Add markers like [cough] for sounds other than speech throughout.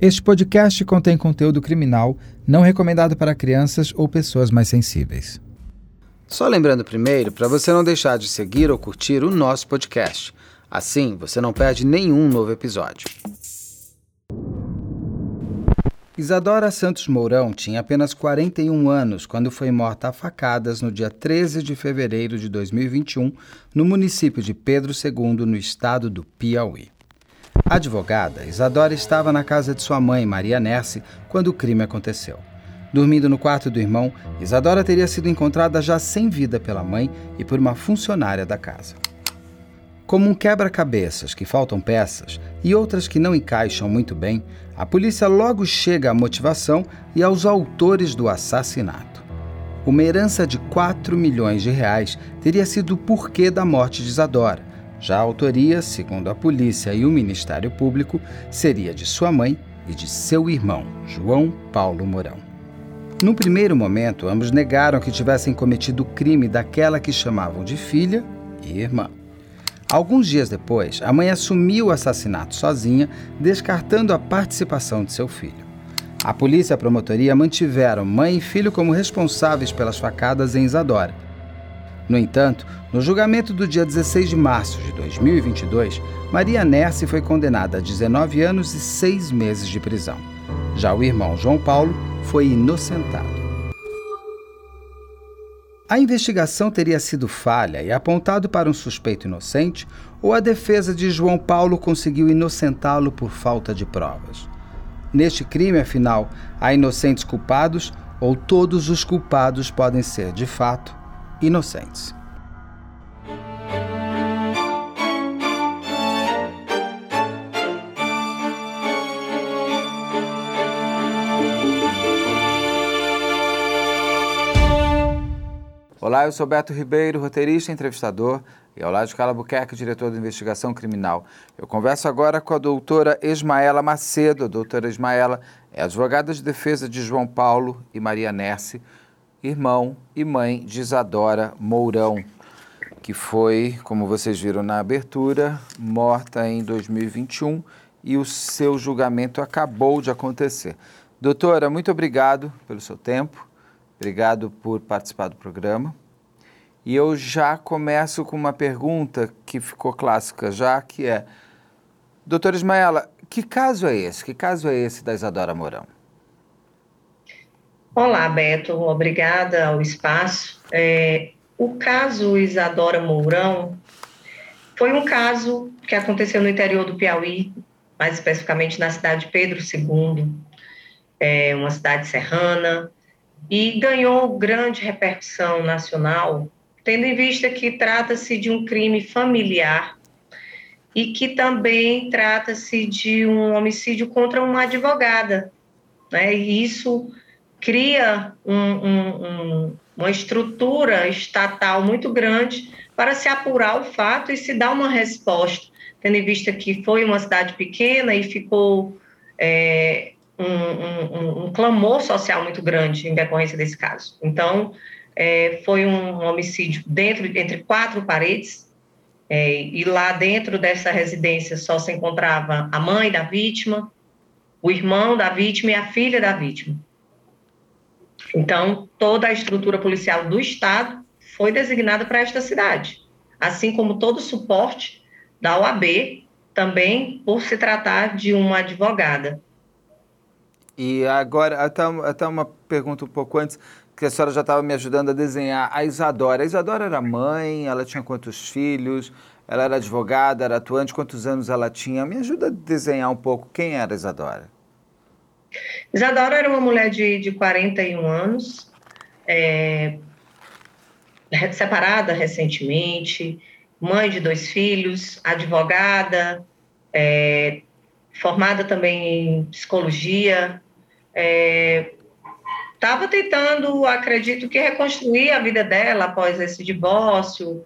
Este podcast contém conteúdo criminal não recomendado para crianças ou pessoas mais sensíveis. Só lembrando primeiro para você não deixar de seguir ou curtir o nosso podcast. Assim, você não perde nenhum novo episódio. Isadora Santos Mourão tinha apenas 41 anos quando foi morta a facadas no dia 13 de fevereiro de 2021, no município de Pedro II, no estado do Piauí. Advogada, Isadora estava na casa de sua mãe, Maria Nerce, quando o crime aconteceu. Dormindo no quarto do irmão, Isadora teria sido encontrada já sem vida pela mãe e por uma funcionária da casa. Como um quebra-cabeças que faltam peças e outras que não encaixam muito bem, a polícia logo chega à motivação e aos autores do assassinato. Uma herança de 4 milhões de reais teria sido o porquê da morte de Isadora, já a autoria, segundo a polícia e o Ministério Público, seria de sua mãe e de seu irmão, João Paulo Mourão. No primeiro momento, ambos negaram que tivessem cometido o crime daquela que chamavam de filha e irmã. Alguns dias depois, a mãe assumiu o assassinato sozinha, descartando a participação de seu filho. A polícia e a promotoria mantiveram mãe e filho como responsáveis pelas facadas em Isadora, no entanto, no julgamento do dia 16 de março de 2022, Maria Nerce foi condenada a 19 anos e 6 meses de prisão. Já o irmão João Paulo foi inocentado. A investigação teria sido falha e apontado para um suspeito inocente, ou a defesa de João Paulo conseguiu inocentá-lo por falta de provas. Neste crime, afinal, há inocentes culpados ou todos os culpados podem ser, de fato, inocentes. Olá, eu sou Beto Ribeiro, roteirista e entrevistador, e ao lado de Carla Buquerque, diretor de investigação criminal. Eu converso agora com a doutora Esmaela Macedo. A doutora Esmaela é advogada de defesa de João Paulo e Maria Nerce, irmão e mãe de Isadora Mourão, que foi, como vocês viram na abertura, morta em 2021 e o seu julgamento acabou de acontecer. Doutora, muito obrigado pelo seu tempo, obrigado por participar do programa. E eu já começo com uma pergunta que ficou clássica já, que é, doutora Ismaela, que caso é esse? Que caso é esse da Isadora Mourão? Olá, Beto, obrigada ao espaço. É, o caso Isadora Mourão foi um caso que aconteceu no interior do Piauí, mais especificamente na cidade de Pedro II, é uma cidade serrana, e ganhou grande repercussão nacional, tendo em vista que trata-se de um crime familiar e que também trata-se de um homicídio contra uma advogada. Né? E isso cria um, um, um, uma estrutura estatal muito grande para se apurar o fato e se dar uma resposta, tendo em vista que foi uma cidade pequena e ficou é, um, clamor social muito grande em decorrência desse caso. Então, é, foi um homicídio dentro entre quatro paredes é, e lá dentro dessa residência só se encontrava a mãe da vítima, o irmão da vítima e a filha da vítima. Então, toda a estrutura policial do Estado foi designada para esta cidade, assim como todo o suporte da OAB, também por se tratar de uma advogada. E agora, até, até uma pergunta um pouco antes, que a senhora já estava me ajudando a desenhar a Isadora. A Isadora era mãe, ela tinha quantos filhos? Ela era advogada, era atuante, quantos anos ela tinha? Me ajuda a desenhar um pouco quem era a Isadora. Isadora era uma mulher de, de 41 anos, é, separada recentemente, mãe de dois filhos, advogada, é, formada também em psicologia, estava é, tentando, acredito que, reconstruir a vida dela após esse divórcio.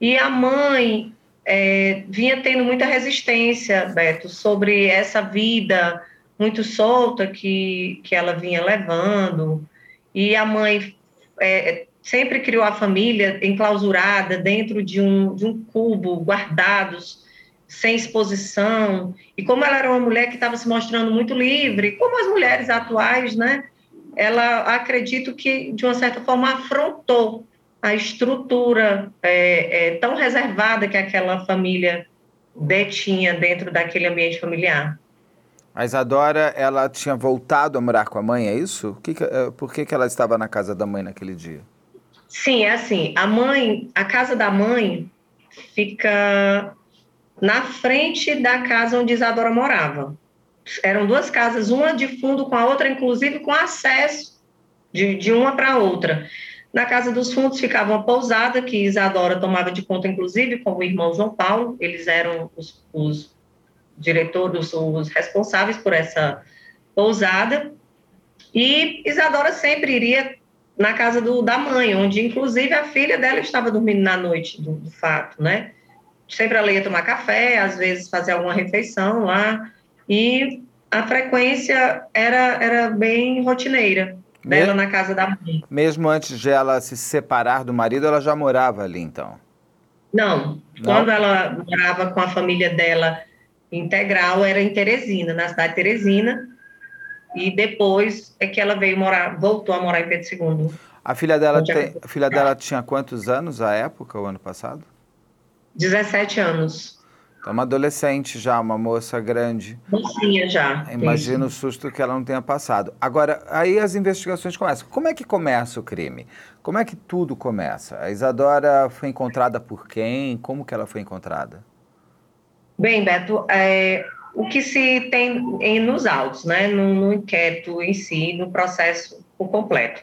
E a mãe é, vinha tendo muita resistência, Beto, sobre essa vida muito solta que, que ela vinha levando. E a mãe é, sempre criou a família enclausurada dentro de um, de um cubo, guardados, sem exposição, e como ela era uma mulher que estava se mostrando muito livre, como as mulheres atuais, né? Ela acredito que de uma certa forma afrontou a estrutura é, é, tão reservada que aquela família detinha dentro daquele ambiente familiar. A Isadora, ela tinha voltado a morar com a mãe, é isso? Que que, eh, por que, que ela estava na casa da mãe naquele dia? Sim, é assim. A mãe, a casa da mãe fica na frente da casa onde Isadora morava. Eram duas casas, uma de fundo com a outra, inclusive com acesso de, de uma para outra. Na casa dos fundos ficava uma pousada que Isadora tomava de conta, inclusive, com o irmão João Paulo. Eles eram os, os diretores, os responsáveis por essa pousada. E Isadora sempre iria na casa do, da mãe, onde inclusive a filha dela estava dormindo na noite do, do fato, né? Sempre ela ia tomar café, às vezes fazer alguma refeição lá, e a frequência era, era bem rotineira dela na casa da mãe. Mesmo antes de ela se separar do marido, ela já morava ali, então? Não. Não. Quando ela morava com a família dela integral, era em Teresina, na cidade de Teresina. E depois é que ela veio morar, voltou a morar em Pedro II. A filha dela, tem, a filha dela tinha quantos anos à época, o ano passado? 17 anos. Então, uma adolescente já, uma moça grande. Mocinha já. Imagina o susto que ela não tenha passado. Agora, aí as investigações começam. Como é que começa o crime? Como é que tudo começa? A Isadora foi encontrada por quem? Como que ela foi encontrada? Bem, Beto, é, o que se tem em, nos autos, né, no, no inquérito em si, no processo por completo.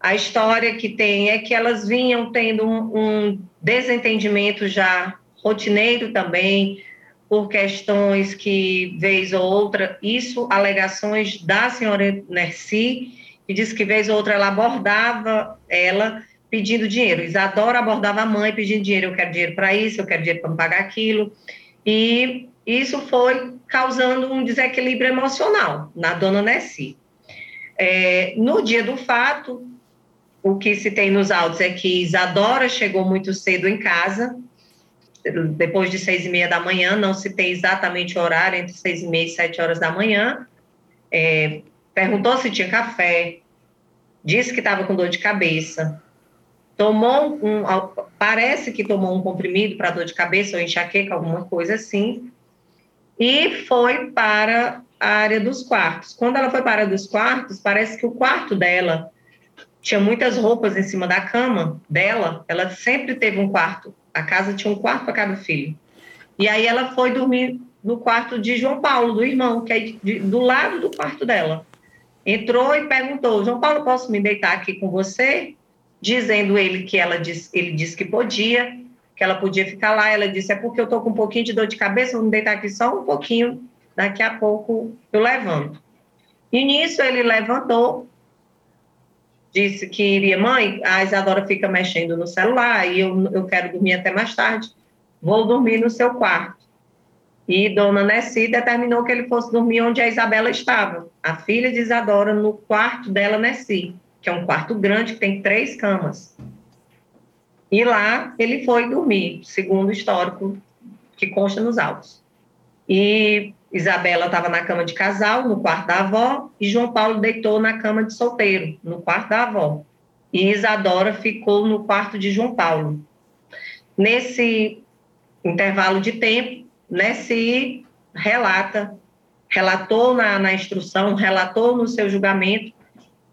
A história que tem é que elas vinham tendo um, um desentendimento já rotineiro também, por questões que, vez ou outra, isso, alegações da senhora Nerci, que diz que, vez ou outra, ela abordava ela pedindo dinheiro. Isadora abordava a mãe pedindo dinheiro, eu quero dinheiro para isso, eu quero dinheiro para pagar aquilo. E isso foi causando um desequilíbrio emocional na dona Nessi. É, no dia do fato, o que se tem nos autos é que Isadora chegou muito cedo em casa, depois de seis e meia da manhã, não se tem exatamente o horário, entre seis e meia e sete horas da manhã. É, perguntou se tinha café, disse que estava com dor de cabeça, tomou um, parece que tomou um comprimido para dor de cabeça ou enxaqueca, alguma coisa assim, e foi para a área dos quartos. Quando ela foi para a área dos quartos, parece que o quarto dela tinha muitas roupas em cima da cama dela, ela sempre teve um quarto a casa tinha um quarto para cada filho. E aí ela foi dormir no quarto de João Paulo, do irmão, que é de, do lado do quarto dela. Entrou e perguntou: João Paulo, posso me deitar aqui com você? Dizendo ele que ela ele disse que podia, que ela podia ficar lá. Ela disse: é porque eu estou com um pouquinho de dor de cabeça, vou me deitar aqui só um pouquinho. Daqui a pouco eu levanto. E nisso ele levantou, disse que iria, mãe, a Isadora fica mexendo no celular e eu, eu quero dormir até mais tarde, vou dormir no seu quarto. E Dona Nessi determinou que ele fosse dormir onde a Isabela estava, a filha de Isadora, no quarto dela, Nessi, que é um quarto grande que tem três camas. E lá ele foi dormir, segundo o histórico que consta nos autos. E Isabela estava na cama de casal, no quarto da avó, e João Paulo deitou na cama de solteiro, no quarto da avó. E Isadora ficou no quarto de João Paulo. Nesse intervalo de tempo, Nessi relata, relatou na, na instrução, relatou no seu julgamento,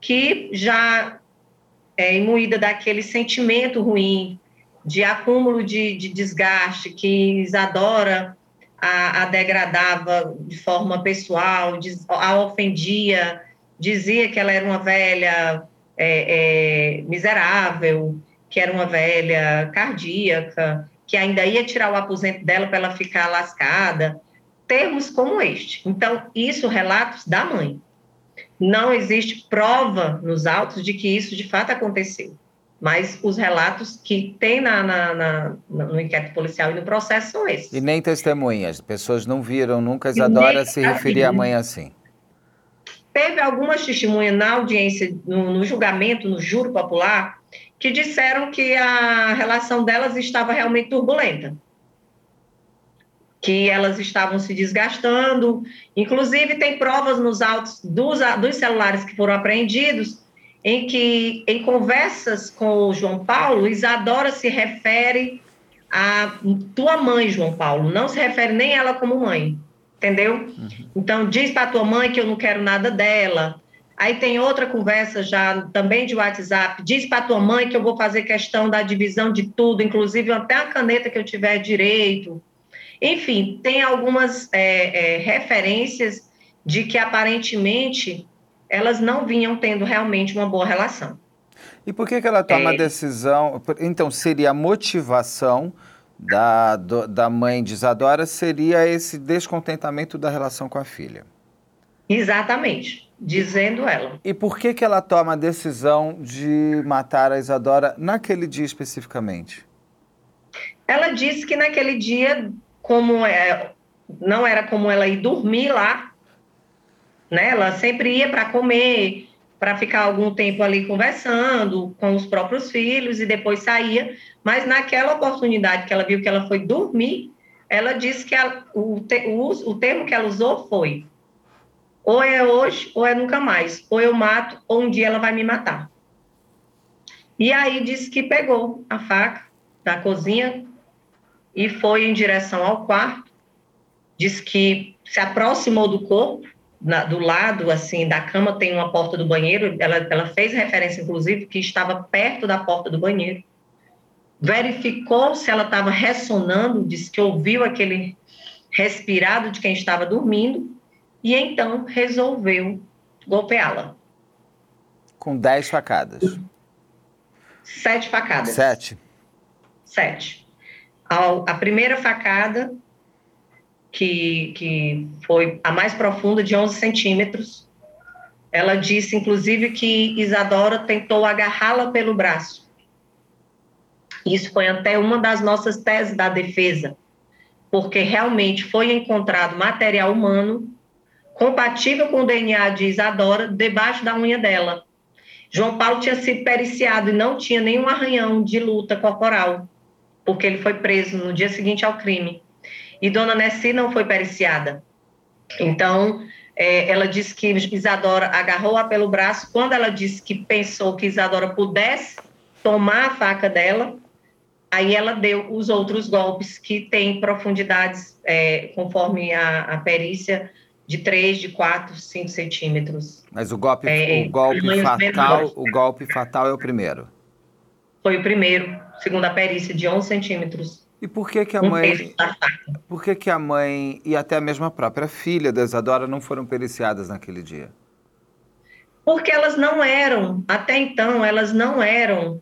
que já é imbuída daquele sentimento ruim, de acúmulo de, de desgaste, que Isadora a, a degradava de forma pessoal, a ofendia, dizia que ela era uma velha é, é, miserável, que era uma velha cardíaca, que ainda ia tirar o aposento dela para ela ficar lascada, termos como este. Então, isso relatos da mãe. Não existe prova nos autos de que isso de fato aconteceu mas os relatos que tem na, na, na, no inquérito policial e no processo são esses. E nem testemunhas, pessoas não viram nunca Isadora se referir à mãe assim. Teve algumas testemunhas na audiência, no, no, julgamento, no júri popular, que disseram que a relação delas estava realmente turbulenta. Que elas estavam se desgastando. Inclusive, tem provas nos autos dos, dos celulares que foram apreendidos, em que, em conversas com o João Paulo, Isadora se refere a tua mãe, João Paulo, não se refere nem ela como mãe, entendeu? Uhum. Então, diz para tua mãe que eu não quero nada dela. Aí tem outra conversa já também de WhatsApp, diz para tua mãe que eu vou fazer questão da divisão de tudo, inclusive até a caneta que eu tiver direito. Enfim, tem algumas é, é, referências de que aparentemente elas não vinham tendo realmente uma boa relação. E por que, que ela toma é... a decisão? Então, seria a motivação da, do, da mãe de Isadora seria esse descontentamento da relação com a filha. Exatamente, dizendo ela. E por que, que ela toma a decisão de matar a Isadora naquele dia especificamente? Ela disse que naquele dia como é, não era como ela ir dormir lá, né? Ela sempre ia para comer, para ficar algum tempo ali conversando com os próprios filhos e depois saía. Mas naquela oportunidade que ela viu que ela foi dormir, ela disse que a, o, te, o, o termo que ela usou foi: ou é hoje ou é nunca mais, ou eu mato ou um dia ela vai me matar. E aí disse que pegou a faca da cozinha, e foi em direção ao quarto. Diz que se aproximou do corpo, na, do lado assim da cama tem uma porta do banheiro. Ela, ela fez referência, inclusive, que estava perto da porta do banheiro. Verificou se ela estava ressonando, disse que ouviu aquele respirado de quem estava dormindo e então resolveu golpeá-la. Com dez facadas. Sete facadas. Sete. Sete a primeira facada, que, que foi a mais profunda, de 11 centímetros, ela disse, inclusive, que Isadora tentou agarrá-la pelo braço. Isso foi até uma das nossas teses da defesa, porque realmente foi encontrado material humano compatível com o DNA de Isadora debaixo da unha dela. João Paulo tinha sido periciado e não tinha nenhum arranhão de luta corporal porque ele foi preso no dia seguinte ao crime. E Dona Nessi não foi periciada. Então, é, ela disse que Isadora agarrou-a pelo braço. Quando ela disse que pensou que Isadora pudesse tomar a faca dela, aí ela deu os outros golpes que têm profundidades, é, conforme a, a, perícia, de 3, de 4, 5 centímetros. Mas o golpe, é, o golpe fatal, o golpe fatal é o primeiro. Foi o primeiro segundo a perícia, de 11 centímetros. E por que que a um mãe, por que que a mãe e até mesmo a própria filha da Isadora não foram periciadas naquele dia? Porque elas não eram, até então, elas não eram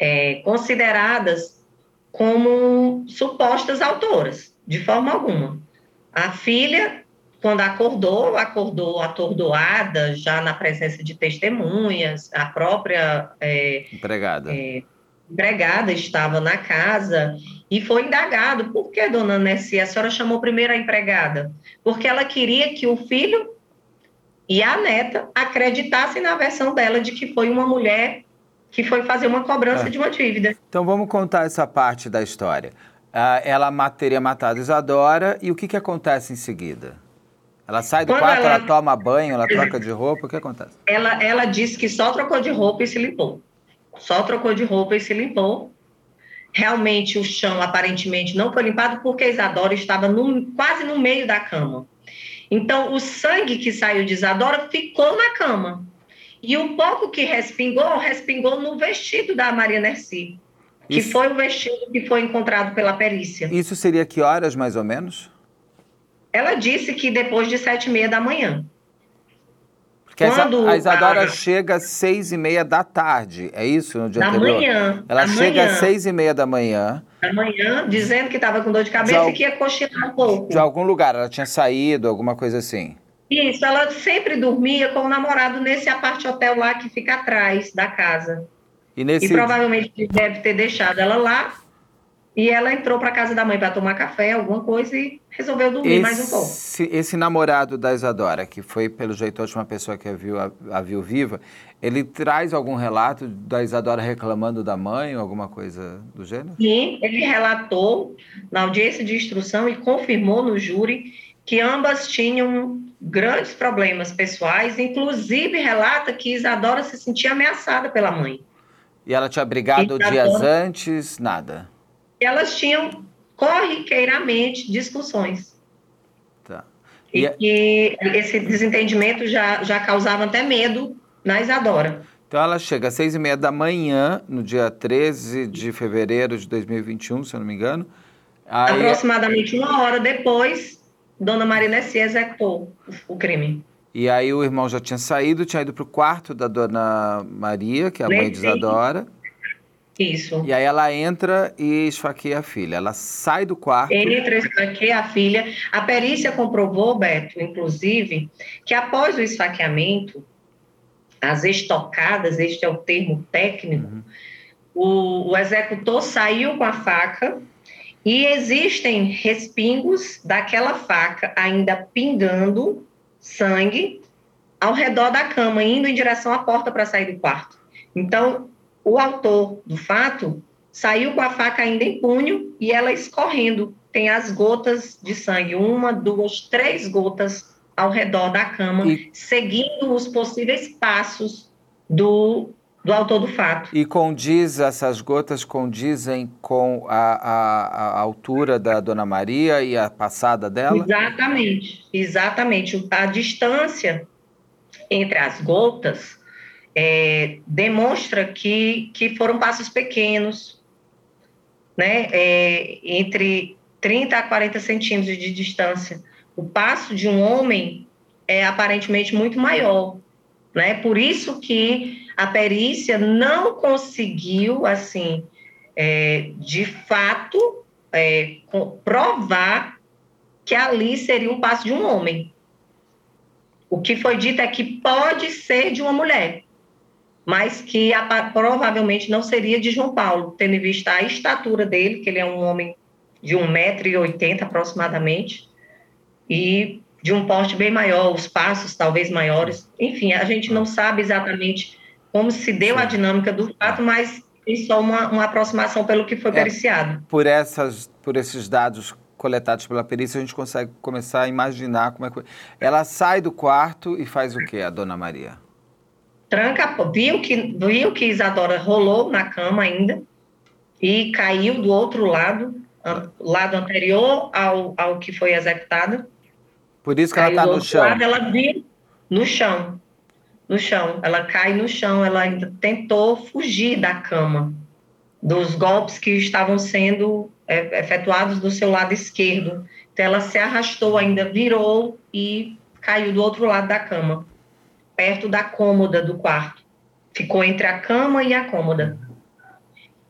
é, consideradas como supostas autoras, de forma alguma. A filha, quando acordou, acordou atordoada, já na presença de testemunhas, a própria... É, Empregada. É, empregada estava na casa e foi indagado. Por que, dona Nessie, a senhora chamou primeiro a empregada? Porque ela queria que o filho e a neta acreditassem na versão dela de que foi uma mulher que foi fazer uma cobrança é. de uma dívida. Então vamos contar essa parte da história. Uh, ela teria matado Isadora e o que, que acontece em seguida? Ela sai do Quando quarto, ela... ela... toma banho, ela troca de roupa, o que acontece? Ela, ela disse que só trocou de roupa e se limpou só trocou de roupa e se limpou. Realmente o chão aparentemente não foi limpado porque Isadora estava no, quase no meio da cama. Então o sangue que saiu de Isadora ficou na cama. E o pouco que respingou, respingou no vestido da Maria Nerci, que Isso... foi o vestido que foi encontrado pela perícia. Isso seria que horas mais ou menos? Ela disse que depois de sete e meia da manhã. Porque Quando a Isadora a... chega às seis e meia da tarde, é isso? No dia da anterior? manhã. Ela da chega manhã. às seis e meia da manhã. Da manhã, dizendo que estava com dor de cabeça de e que ia cochilar um pouco. De algum lugar, ela tinha saído, alguma coisa assim. Isso, ela sempre dormia com o namorado nesse apart hotel lá que fica atrás da casa. E, nesse... e provavelmente deve ter deixado ela lá e ela entrou para casa da mãe para tomar café, alguma coisa, e resolveu dormir esse, mais um pouco. Esse namorado da Isadora, que foi, pelo jeito, a última pessoa que a viu, a, a viu viva, ele traz algum relato da Isadora reclamando da mãe alguma coisa do gênero? Sim, ele relatou na audiência de instrução e confirmou no júri que ambas tinham grandes problemas pessoais, inclusive relata que Isadora se sentia ameaçada pela mãe. E ela tinha brigado Isadora... dias antes? Nada elas tinham corriqueiramente discussões. Tá. E, e que esse desentendimento já, já causava até medo na Isadora. Então ela chega às seis e meia da manhã, no dia 13 de fevereiro de 2021, se eu não me engano. Aí... Aproximadamente uma hora depois, Dona Marina se executou o crime. E aí o irmão já tinha saído, tinha ido para o quarto da Dona Maria, que é a mãe de Isadora. Isso. E aí ela entra e esfaqueia a filha. Ela sai do quarto. Entra e esfaqueia a filha. A perícia comprovou, Beto, inclusive, que após o esfaqueamento, as estocadas, este é o termo técnico, uhum. o, o executor saiu com a faca e existem respingos daquela faca ainda pingando sangue ao redor da cama, indo em direção à porta para sair do quarto. Então, o autor do fato saiu com a faca ainda em punho e ela escorrendo. Tem as gotas de sangue, uma, duas, três gotas ao redor da cama, e... seguindo os possíveis passos do, do autor do fato. E condiz, essas gotas condizem com a, a, a, altura da Dona Maria e a passada dela? Exatamente, exatamente. A distância entre as gotas é, demonstra que, que foram passos pequenos, né, é, entre 30 a 40 centímetros de distância. O passo de um homem é aparentemente muito maior, né? Por isso que a perícia não conseguiu, assim, é, de fato, é, provar que ali seria um passo de um homem. O que foi dito é que pode ser de uma mulher mas que a, provavelmente não seria de João Paulo, tendo em vista a estatura dele, que ele é um homem de 1,80m aproximadamente, e de um porte bem maior, os passos talvez maiores. Enfim, a gente não sabe exatamente como se deu a dinâmica do fato, mas tem só uma, uma aproximação pelo que foi é, periciado. Por, essas, por esses dados coletados pela perícia, a gente consegue começar a imaginar como é que... Ela sai do quarto e faz o que, a dona Maria? Tranca, viu que, viu que Isadora rolou na cama ainda e caiu do outro lado, lado anterior ao, ao que foi executada. Por isso que caiu ela está no chão. Lado, ela viu no chão, no chão. Ela cai no chão, ela ainda tentou fugir da cama, dos golpes que estavam sendo é, efetuados do seu lado esquerdo. Então ela se arrastou ainda, virou e caiu do outro lado da cama perto da cômoda do quarto. Ficou entre a cama e a cômoda.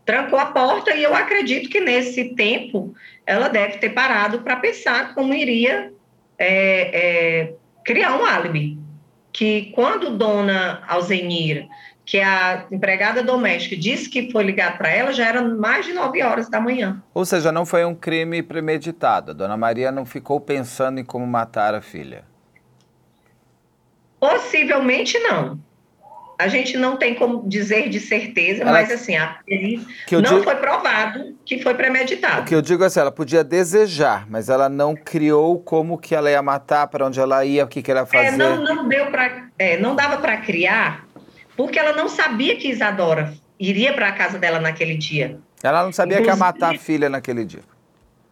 Trancou a porta e eu acredito que nesse tempo ela deve ter parado para pensar como iria é, é, criar um álibi. Que quando Dona Alzenira, que é a empregada doméstica, disse que foi ligar para ela, já era mais de nove horas da manhã. Ou seja, não foi um crime premeditado. A Dona Maria não ficou pensando em como matar a filha. Possivelmente não. A gente não tem como dizer de certeza, ela, mas assim, a não digo, foi provado que foi premeditado. O que eu digo é assim, ela podia desejar, mas ela não criou como que ela ia matar, para onde ela ia, o que, que ela ia fazer. É, não, não, deu pra, é, não dava para criar, porque ela não sabia que Isadora iria para a casa dela naquele dia. Ela não sabia Inclusive, que ia matar a filha naquele dia.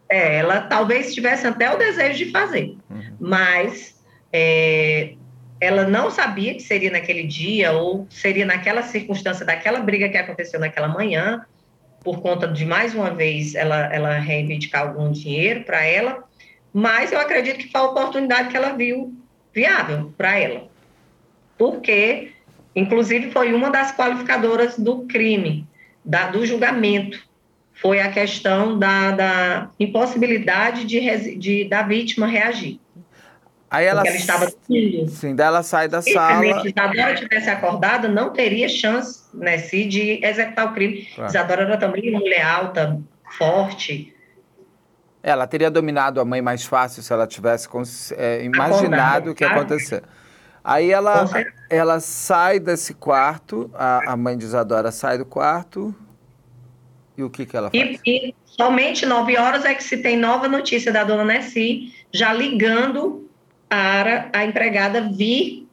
É, ela talvez tivesse até o desejo de fazer, uhum. mas é, ela não sabia que seria naquele dia ou seria naquela circunstância daquela briga que aconteceu naquela manhã, por conta de mais uma vez ela, ela reivindicar algum dinheiro para ela, mas eu acredito que foi a oportunidade que ela viu viável para ela, porque, inclusive, foi uma das qualificadoras do crime, da, do julgamento, foi a questão da, da impossibilidade de, de, da vítima reagir. Aí ela, ela estava dormindo. Sim, daí ela sai da e, sala. Se Isadora tivesse acordado, não teria chance né, de executar o crime. Claro. Isadora era também uma mulher alta, forte. Ela teria dominado a mãe mais fácil se ela tivesse é, imaginado o que ia acontecer. Aí ela, ela sai desse quarto, a, a mãe de Isadora sai do quarto. E o que, que ela faz? E, e somente nove horas é que se tem nova notícia da dona Nessi, já ligando para a empregada vir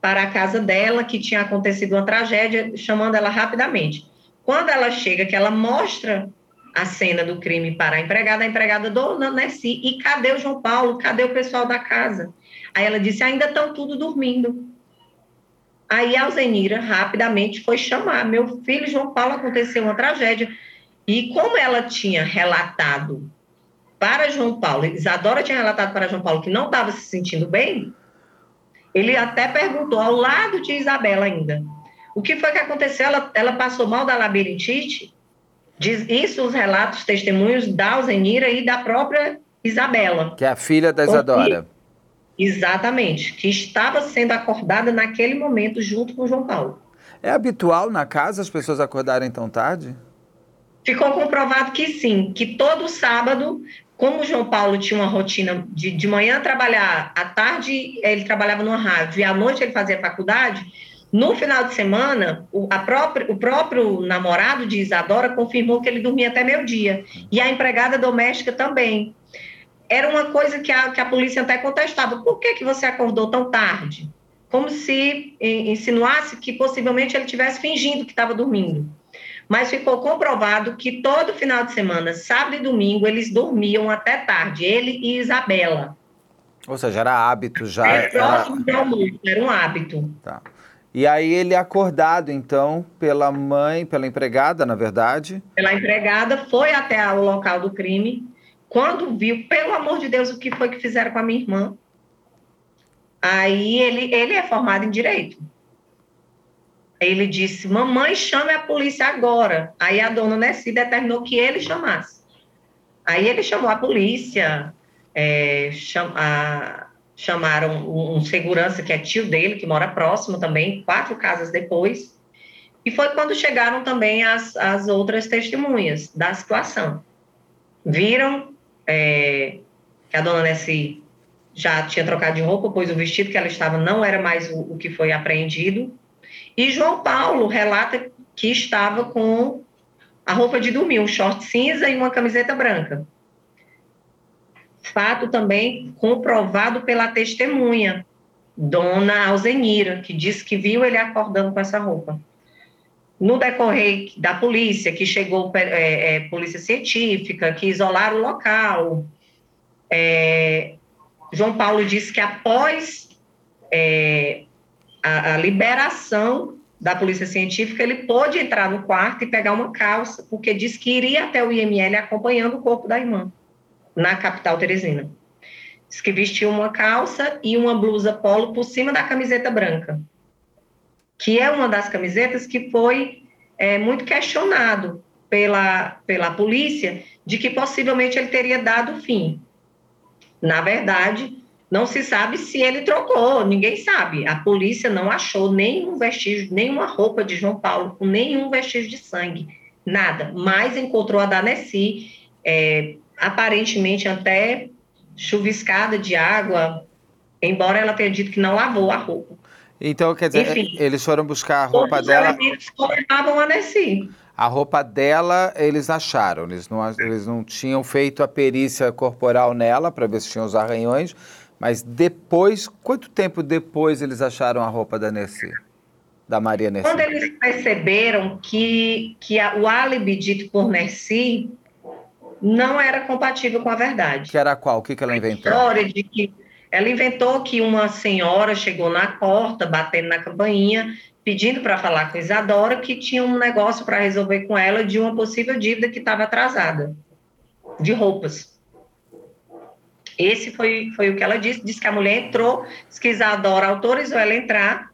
para a casa dela, que tinha acontecido uma tragédia, chamando ela rapidamente. Quando ela chega, que ela mostra a cena do crime para a empregada, a empregada, dona Nessi, e cadê o João Paulo? Cadê o pessoal da casa? Aí ela disse: ainda estão tudo dormindo. Aí a Alzenira rapidamente foi chamar: meu filho João Paulo aconteceu uma tragédia. E como ela tinha relatado para João Paulo, Isadora tinha relatado para João Paulo que não estava se sentindo bem, ele até perguntou ao lado de Isabela ainda: o que foi que aconteceu? Ela, ela passou mal da labirintite? Diz isso os relatos, testemunhos da Alzenira e da própria Isabela. Que é a filha da Isadora. Exatamente, que estava sendo acordada naquele momento junto com João Paulo. É habitual na casa as pessoas acordarem tão tarde? Ficou comprovado que sim, que todo sábado, como o João Paulo tinha uma rotina de, de manhã trabalhar, à tarde ele trabalhava numa rádio e à noite ele fazia faculdade, no final de semana, o, própria, o próprio namorado de Isadora confirmou que ele dormia até meio-dia. E a empregada doméstica também era uma coisa que a, que a polícia até contestava. Por que, que você acordou tão tarde? Como se insinuasse que possivelmente ele estivesse fingindo que estava dormindo. Mas ficou comprovado que todo final de semana, sábado e domingo, eles dormiam até tarde, ele e Isabela. Ou seja, era hábito já. Era, próximo era... almoço, era um hábito. Tá. E aí ele é acordado, então, pela mãe, pela empregada, na verdade? Pela empregada, foi até o local do crime quando viu, pelo amor de Deus, o que foi que fizeram com a minha irmã, aí ele, ele é formado em direito. Ele disse: Mamãe, chame a polícia agora. Aí a dona Nessi determinou que ele chamasse. Aí ele chamou a polícia, é, cham, a, chamaram um, um segurança que é tio dele, que mora próximo também, quatro casas depois. E foi quando chegaram também as, as outras testemunhas da situação. Viram é, que a dona Nessie já tinha trocado de roupa, pois o vestido que ela estava não era mais o, o que foi apreendido. E João Paulo relata que estava com a roupa de dormir, um short cinza e uma camiseta branca. Fato também comprovado pela testemunha, Dona Alzenira, que disse que viu ele acordando com essa roupa. No decorrer da polícia, que chegou é, é, polícia científica, que isolaram o local, é, João Paulo disse que após é, a, a, liberação da polícia científica, ele pôde entrar no quarto e pegar uma calça, porque disse que iria até o IML acompanhando o corpo da irmã, na capital teresina. Diz que vestiu uma calça e uma blusa polo por cima da camiseta branca que é uma das camisetas que foi é, muito questionado pela, pela polícia de que possivelmente ele teria dado fim. Na verdade, não se sabe se ele trocou, ninguém sabe. A polícia não achou nenhum vestígio, nenhuma roupa de João Paulo com nenhum vestígio de sangue, nada. Mas encontrou a da Nessi, é, aparentemente até chuviscada de água, embora ela tenha dito que não lavou a roupa. Então, quer dizer, Enfim, eles foram buscar a roupa dela. a Nessie. A roupa dela eles acharam, eles não, eles não tinham feito a perícia corporal nela para ver se tinham os arranhões, mas depois, quanto tempo depois eles acharam a roupa da Nessie? Da Maria Nessie? Quando eles perceberam que, que a, o álibi dito por Nessie não era compatível com a verdade. Que era qual? O que, que ela inventou? A história de que ela inventou que uma senhora chegou na porta, batendo na campainha, pedindo para falar com Isadora que tinha um negócio para resolver com ela de uma possível dívida que estava atrasada, de roupas. Esse foi, foi o que ela disse. Disse que a mulher entrou, disse que Isadora autorizou ela entrar,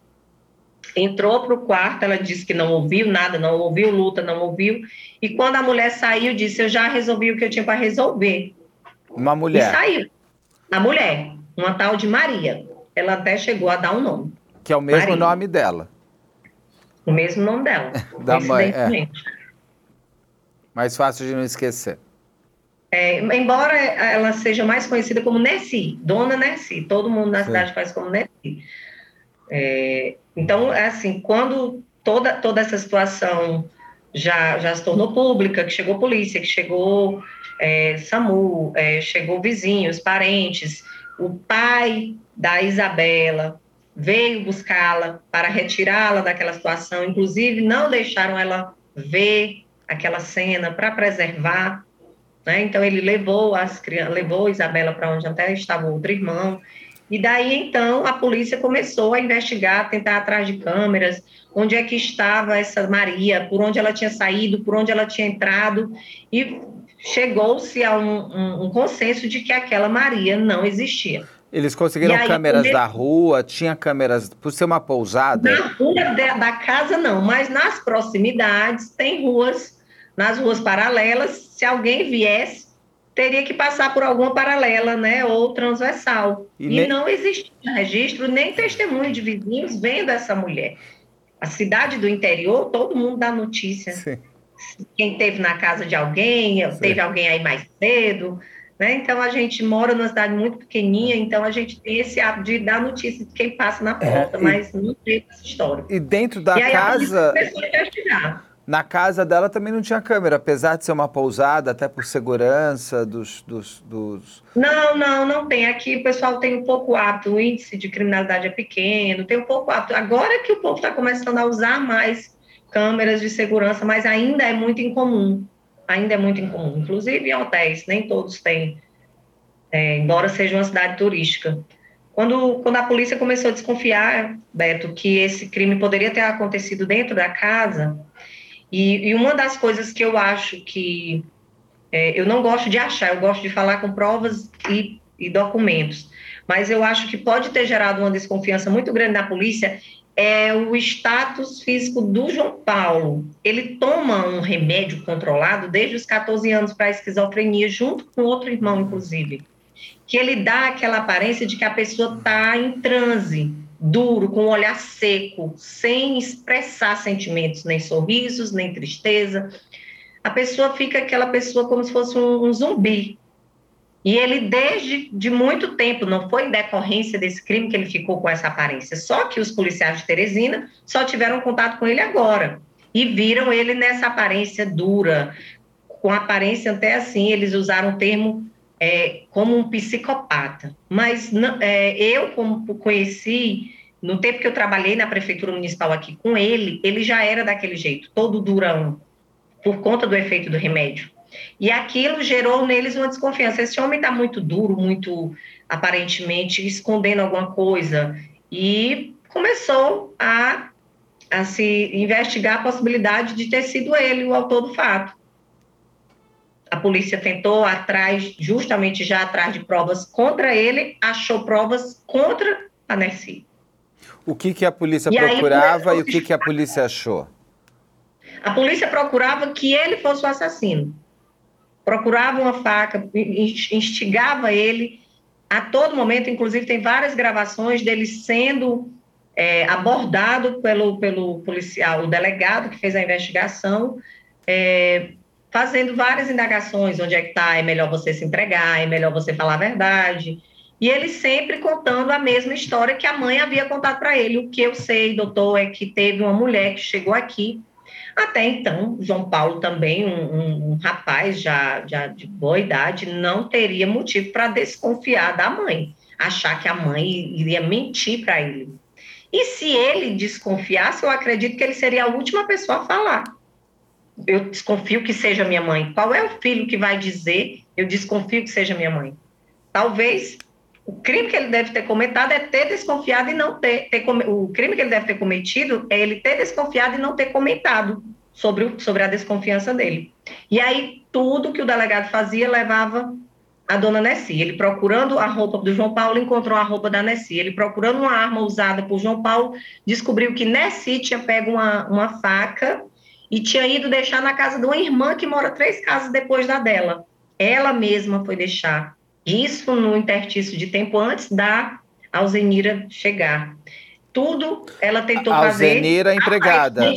entrou para o quarto, ela disse que não ouviu nada, não ouviu luta, não ouviu. E quando a mulher saiu, disse: Eu já resolvi o que eu tinha para resolver. Uma mulher. E saiu. A mulher uma tal de Maria. Ela até chegou a dar um nome. Que é o mesmo Maria. nome dela. O mesmo nome dela. [laughs] da mãe, é. Mais fácil de não esquecer. É, embora ela seja mais conhecida como Nessi, Dona Nessi, todo mundo na Sim. cidade faz como Nessi. É, então, é assim, quando toda, toda essa situação já, já se tornou pública, que chegou polícia, que chegou é, SAMU, é, chegou vizinhos, parentes, o pai da Isabela veio buscá-la para retirá-la daquela situação, inclusive não deixaram ela ver aquela cena para preservar, né? Então ele levou as levou Isabela para onde até estava outro irmão, e daí então a polícia começou a investigar, tentar atrás de câmeras, onde é que estava essa Maria, por onde ela tinha saído, por onde ela tinha entrado, e chegou-se a um, um, um consenso de que aquela Maria não existia. Eles conseguiram aí, câmeras da rua, tinha câmeras, por ser uma pousada? Na rua da casa não, mas nas proximidades tem ruas, nas ruas paralelas, se alguém viesse, teria que passar por alguma paralela, né, ou transversal. E, e nem... não existia registro, nem testemunho de vizinhos vendo essa mulher. A cidade do interior, todo mundo dá notícia. Sim. Quem teve na casa de alguém, Sim. teve alguém aí mais cedo, né? Então a gente mora numa cidade muito pequenininha, então a gente tem esse hábito de dar notícia de quem passa na é, porta, é, e, mas não tem essa história. E dentro da e casa. Na casa dela também não tinha câmera, apesar de ser uma pousada, até por segurança dos, dos, dos... Não, não, não tem. Aqui o pessoal tem um pouco hábito, o índice de criminalidade é pequeno, tem um pouco hábito. Agora que o povo está começando a usar mais câmeras de segurança, mas ainda é muito incomum ainda é muito incomum, inclusive em hotéis, nem todos têm, é, embora seja uma cidade turística. Quando, quando a polícia começou a desconfiar, Beto, que esse crime poderia ter acontecido dentro da casa, e, e uma das coisas que eu acho que é, eu não gosto de achar, eu gosto de falar com provas e, e documentos, mas eu acho que pode ter gerado uma desconfiança muito grande na polícia é o status físico do João Paulo. Ele toma um remédio controlado desde os 14 anos para esquizofrenia, junto com outro irmão, inclusive, que ele dá aquela aparência de que a pessoa está em transe, duro, com o olhar seco, sem expressar sentimentos, nem sorrisos, nem tristeza. A pessoa fica aquela pessoa como se fosse um, um zumbi, e ele, desde de muito tempo, não foi em decorrência desse crime que ele ficou com essa aparência. Só que os policiais de Teresina só tiveram contato com ele agora. E viram ele nessa aparência dura, com aparência até assim, eles usaram o termo é, como um psicopata. Mas é, eu, como conheci, no tempo que eu trabalhei na prefeitura municipal aqui com ele, ele já era daquele jeito, todo durão, por conta do efeito do remédio. E aquilo gerou neles uma desconfiança. Esse homem está muito duro, muito aparentemente escondendo alguma coisa. E começou a, a se investigar a possibilidade de ter sido ele o autor do fato. A polícia tentou atrás, justamente já atrás de provas contra ele, achou provas contra a Nessi. O que, que a polícia e procurava aí, e o que, que a polícia achou? A polícia procurava que ele fosse o assassino procurava uma faca, instigava ele a todo momento, inclusive tem várias gravações dele sendo é, abordado pelo, pelo policial, o delegado que fez a investigação, é, fazendo várias indagações, onde é que está, é melhor você se entregar, é melhor você falar a verdade, e ele sempre contando a mesma história que a mãe havia contado para ele. O que eu sei, doutor, é que teve uma mulher que chegou aqui até então, João Paulo também, um, um, um rapaz já, já de boa idade, não teria motivo para desconfiar da mãe, achar que a mãe iria mentir para ele. E se ele desconfiasse, eu acredito que ele seria a última pessoa a falar. Eu desconfio que seja minha mãe. Qual é o filho que vai dizer eu desconfio que seja minha mãe? Talvez o crime que ele deve ter cometido é ter desconfiado e não ter, ter o crime que ele deve ter cometido é ele ter desconfiado e não ter comentado sobre, o, sobre a desconfiança dele. E aí tudo que o delegado fazia levava a dona Nessi. Ele procurando a roupa do João Paulo encontrou a roupa da Nessi. Ele procurando uma arma usada por João Paulo descobriu que Nessi tinha pego uma, uma faca e tinha ido deixar na casa de uma irmã que mora três casas depois da dela. Ela mesma foi deixar isso no interstício de tempo antes da Alzenira chegar. tudo ela tentou a fazer. Alzenira empregada.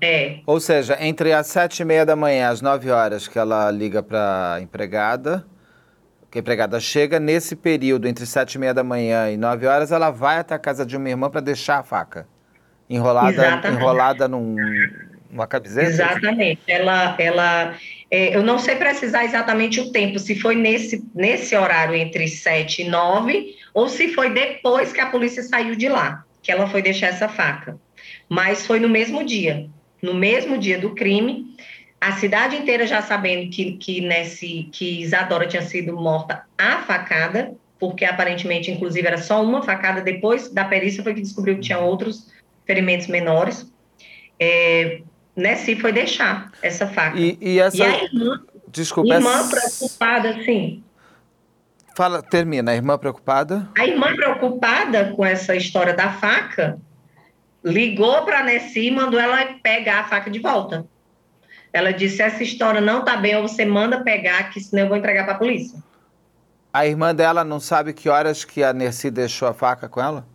É. Ou seja, entre as sete e meia da manhã às nove horas que ela liga para a empregada, que a empregada chega, nesse período entre sete e meia da manhã e nove horas, ela vai até a casa de uma irmã para deixar a faca enrolada, enrolada num, numa camiseta. Exatamente. Ela, ela, é, eu não sei precisar exatamente o tempo, se foi nesse, nesse horário entre sete e nove ou se foi depois que a polícia saiu de lá, que ela foi deixar essa faca. Mas foi no mesmo dia, no mesmo dia do crime, a cidade inteira já sabendo que, que, nesse, que Isadora tinha sido morta a facada, porque aparentemente, inclusive, era só uma facada, depois da perícia foi que descobriu que tinha outros ferimentos menores. É, Nessi foi deixar essa faca. E, e essa... E a irmã, Desculpa, irmã essa... preocupada, sim, Fala, termina, a irmã preocupada? A irmã preocupada com essa história da faca, ligou para a Nessi e mandou ela pegar a faca de volta. Ela disse: essa história não tá bem, ou você manda pegar, que senão eu vou entregar para a polícia. A irmã dela não sabe que horas que a Nessi deixou a faca com ela?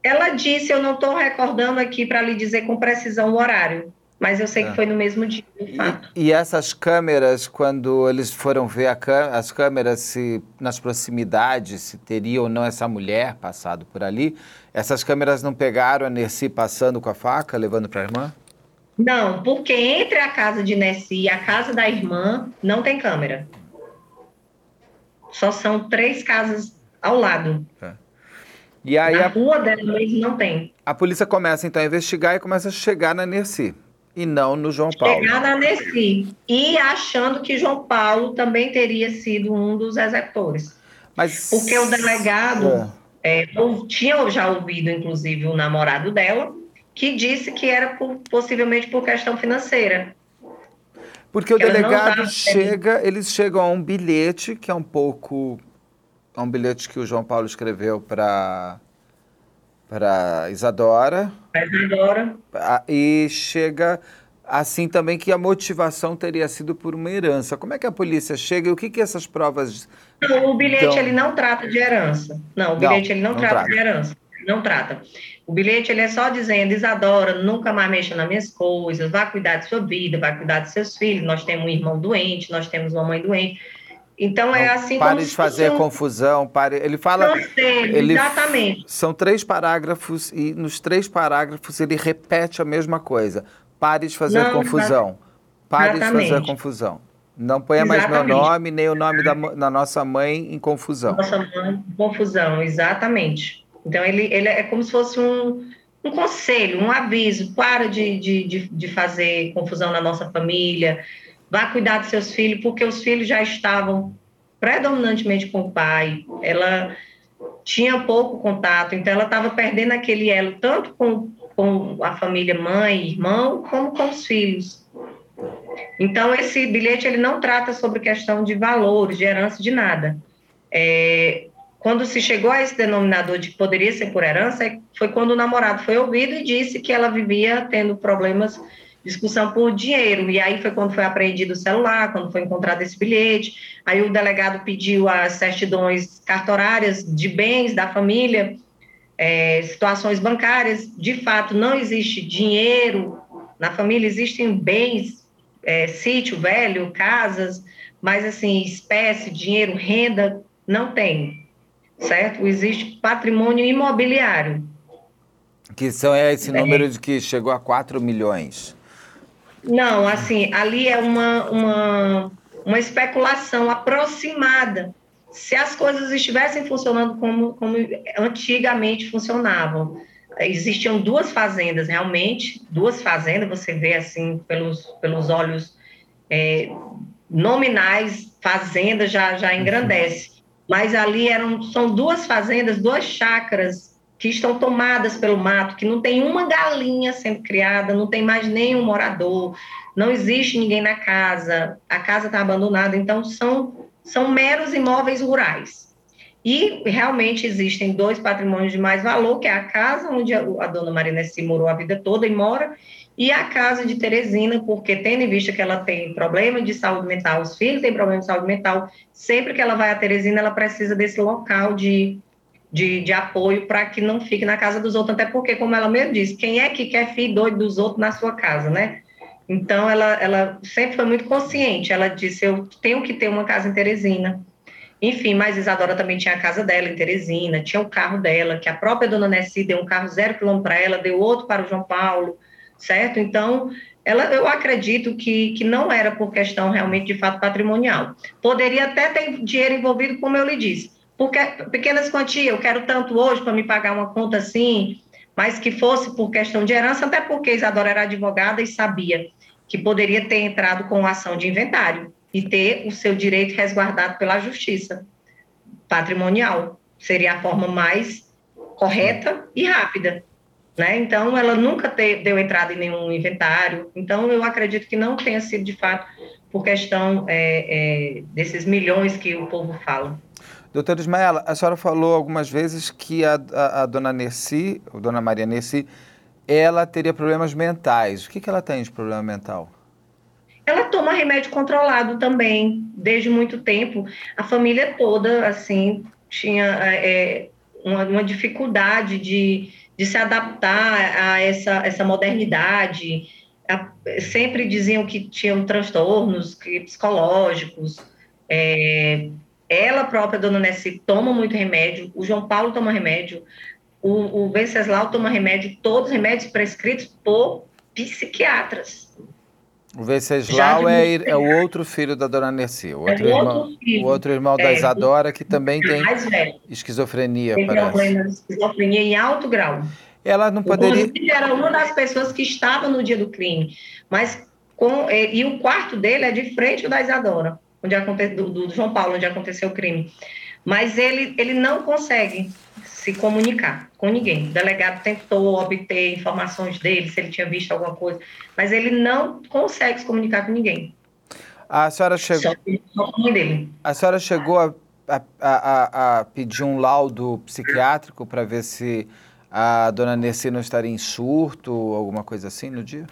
Ela disse: eu não estou recordando aqui para lhe dizer com precisão o horário. Mas eu sei é. que foi no mesmo dia, de fato. E, e essas câmeras, quando eles foram ver as câmeras se nas proximidades, se teria ou não essa mulher passado por ali, essas câmeras não pegaram a Nessi passando com a faca, levando para a irmã? Não, porque entre a casa de Nessi e a casa da irmã não tem câmera. Só são três casas ao lado. É. E aí a rua dela mesmo não tem. A polícia começa então a investigar e começa a chegar na Nessi e não no João Paulo. Chegar na Nessi e achando que João Paulo também teria sido um dos executores. Mas porque o delegado é. É, tinha já ouvido, inclusive, o namorado dela, que disse que era por, possivelmente por questão financeira. Porque o delegado chega, eles chegam a um bilhete que é um pouco, é um bilhete que o João Paulo escreveu para para Isadora. Para Isadora. E chega assim também que a motivação teria sido por uma herança. Como é que a polícia chega e o que, que essas provas. Não, o bilhete então... ele não trata de herança. Não, o bilhete não, ele não, não trata, trata, de herança. Não trata. O bilhete ele é só dizendo, Isadora, nunca mais mexa nas minhas coisas, vá cuidar de sua vida, vá cuidar de seus filhos. Nós temos um irmão doente, nós temos uma mãe doente. Então é assim pare como de fazer um... confusão, pare. Ele fala. Sei, ele... Exatamente. São três parágrafos e nos três parágrafos ele repete a mesma coisa. Pare de fazer Não, confusão. Pare exatamente. de fazer confusão. Não ponha exatamente. mais meu nome, nem o nome da, da nossa mãe em confusão. Nossa mãe em confusão, exatamente. Então ele, ele é como se fosse um, um conselho, um aviso. Para de, de, de, de fazer confusão na nossa família vá cuidar dos seus filhos, porque os filhos já estavam predominantemente com o pai, ela tinha pouco contato, então ela estava perdendo aquele elo tanto com, com a família mãe, irmão, como com os filhos. Então esse bilhete ele não trata sobre questão de valores, de herança, de nada. É, quando se chegou a esse denominador de que poderia ser por herança, foi quando o namorado foi ouvido e disse que ela vivia tendo problemas discussão por dinheiro. E aí foi quando foi apreendido o celular, quando foi encontrado esse bilhete. Aí o delegado pediu as certidões cartorárias de bens da família, é, situações bancárias. De fato, não existe dinheiro na família, existem bens, é, sítio velho, casas, mas assim, espécie, dinheiro, renda, não tem. Certo? Existe patrimônio imobiliário. Que são é esse número de que chegou a 4 milhões. Não, assim, ali é uma, uma, uma especulação aproximada. Se as coisas estivessem funcionando como, como antigamente funcionavam, existiam duas fazendas, realmente, duas fazendas, você vê assim, pelos, pelos olhos é, nominais, fazenda já, já engrandece. Mas ali eram, são duas fazendas, duas chácaras que estão tomadas pelo mato, que não tem uma galinha sendo criada, não tem mais nenhum morador, não existe ninguém na casa, a casa está abandonada, então são, são meros imóveis rurais. E realmente existem dois patrimônios de mais valor, que é a casa onde a, dona Marina se morou a vida toda e mora, e a casa de Teresina, porque tendo em vista que ela tem problema de saúde mental, os filhos têm problema de saúde mental, sempre que ela vai a Teresina, ela precisa desse local de de, de apoio para que não fique na casa dos outros, até porque, como ela mesmo disse, quem é que quer filho doido dos outros na sua casa, né? Então, ela, ela sempre foi muito consciente. Ela disse: Eu tenho que ter uma casa em Teresina. Enfim, mas Isadora também tinha a casa dela em Teresina, tinha o carro dela, que a própria dona Nessi deu um carro zero quilômetro para ela, deu outro para o João Paulo, certo? Então, ela, eu acredito que, que não era por questão realmente de fato patrimonial. Poderia até ter dinheiro envolvido, como eu lhe disse, porque pequenas quantias, eu quero tanto hoje para me pagar uma conta assim, mas que fosse por questão de herança, até porque Isadora era advogada e sabia que poderia ter entrado com ação de inventário e ter o seu direito resguardado pela justiça patrimonial. Seria a forma mais correta e rápida. Né? Então, ela nunca te, deu entrada em nenhum inventário. Então, eu acredito que não tenha sido, de fato, por questão é, é, desses milhões que o povo fala. Doutora Ismaela, a senhora falou algumas vezes que a, a, a dona Nessi, a dona Maria Nessi, ela teria problemas mentais. O que, que ela tem de problema mental? Ela toma remédio controlado também, desde muito tempo. A família toda, assim, tinha é, uma, uma, dificuldade de, de se adaptar a essa, essa modernidade. Sempre diziam que tinham transtornos que, psicológicos. É, ela própria, dona Nessi, toma muito remédio. O João Paulo toma remédio. O, o Venceslau toma remédio. Todos remédios prescritos por psiquiatras. O Venceslau é, é, o outro filho da dona Nerci, o outro, é o irmão, outro o outro irmão da é, Isadora, que também tem esquizofrenia. Tem problema de esquizofrenia em alto grau. Ela não poderia. O era uma das pessoas que estava no dia do crime, mas com e o quarto dele é de frente da Isadora, onde aconte, do, do João Paulo, onde aconteceu o crime. Mas ele, ele não consegue se comunicar com ninguém. O delegado tentou obter informações dele, se ele tinha visto alguma coisa, mas ele não consegue se comunicar com ninguém. A senhora chegou. A senhora chegou a, a, a, a pedir um laudo psiquiátrico para ver se a dona Nessi não estaria em surto ou alguma coisa assim no dia?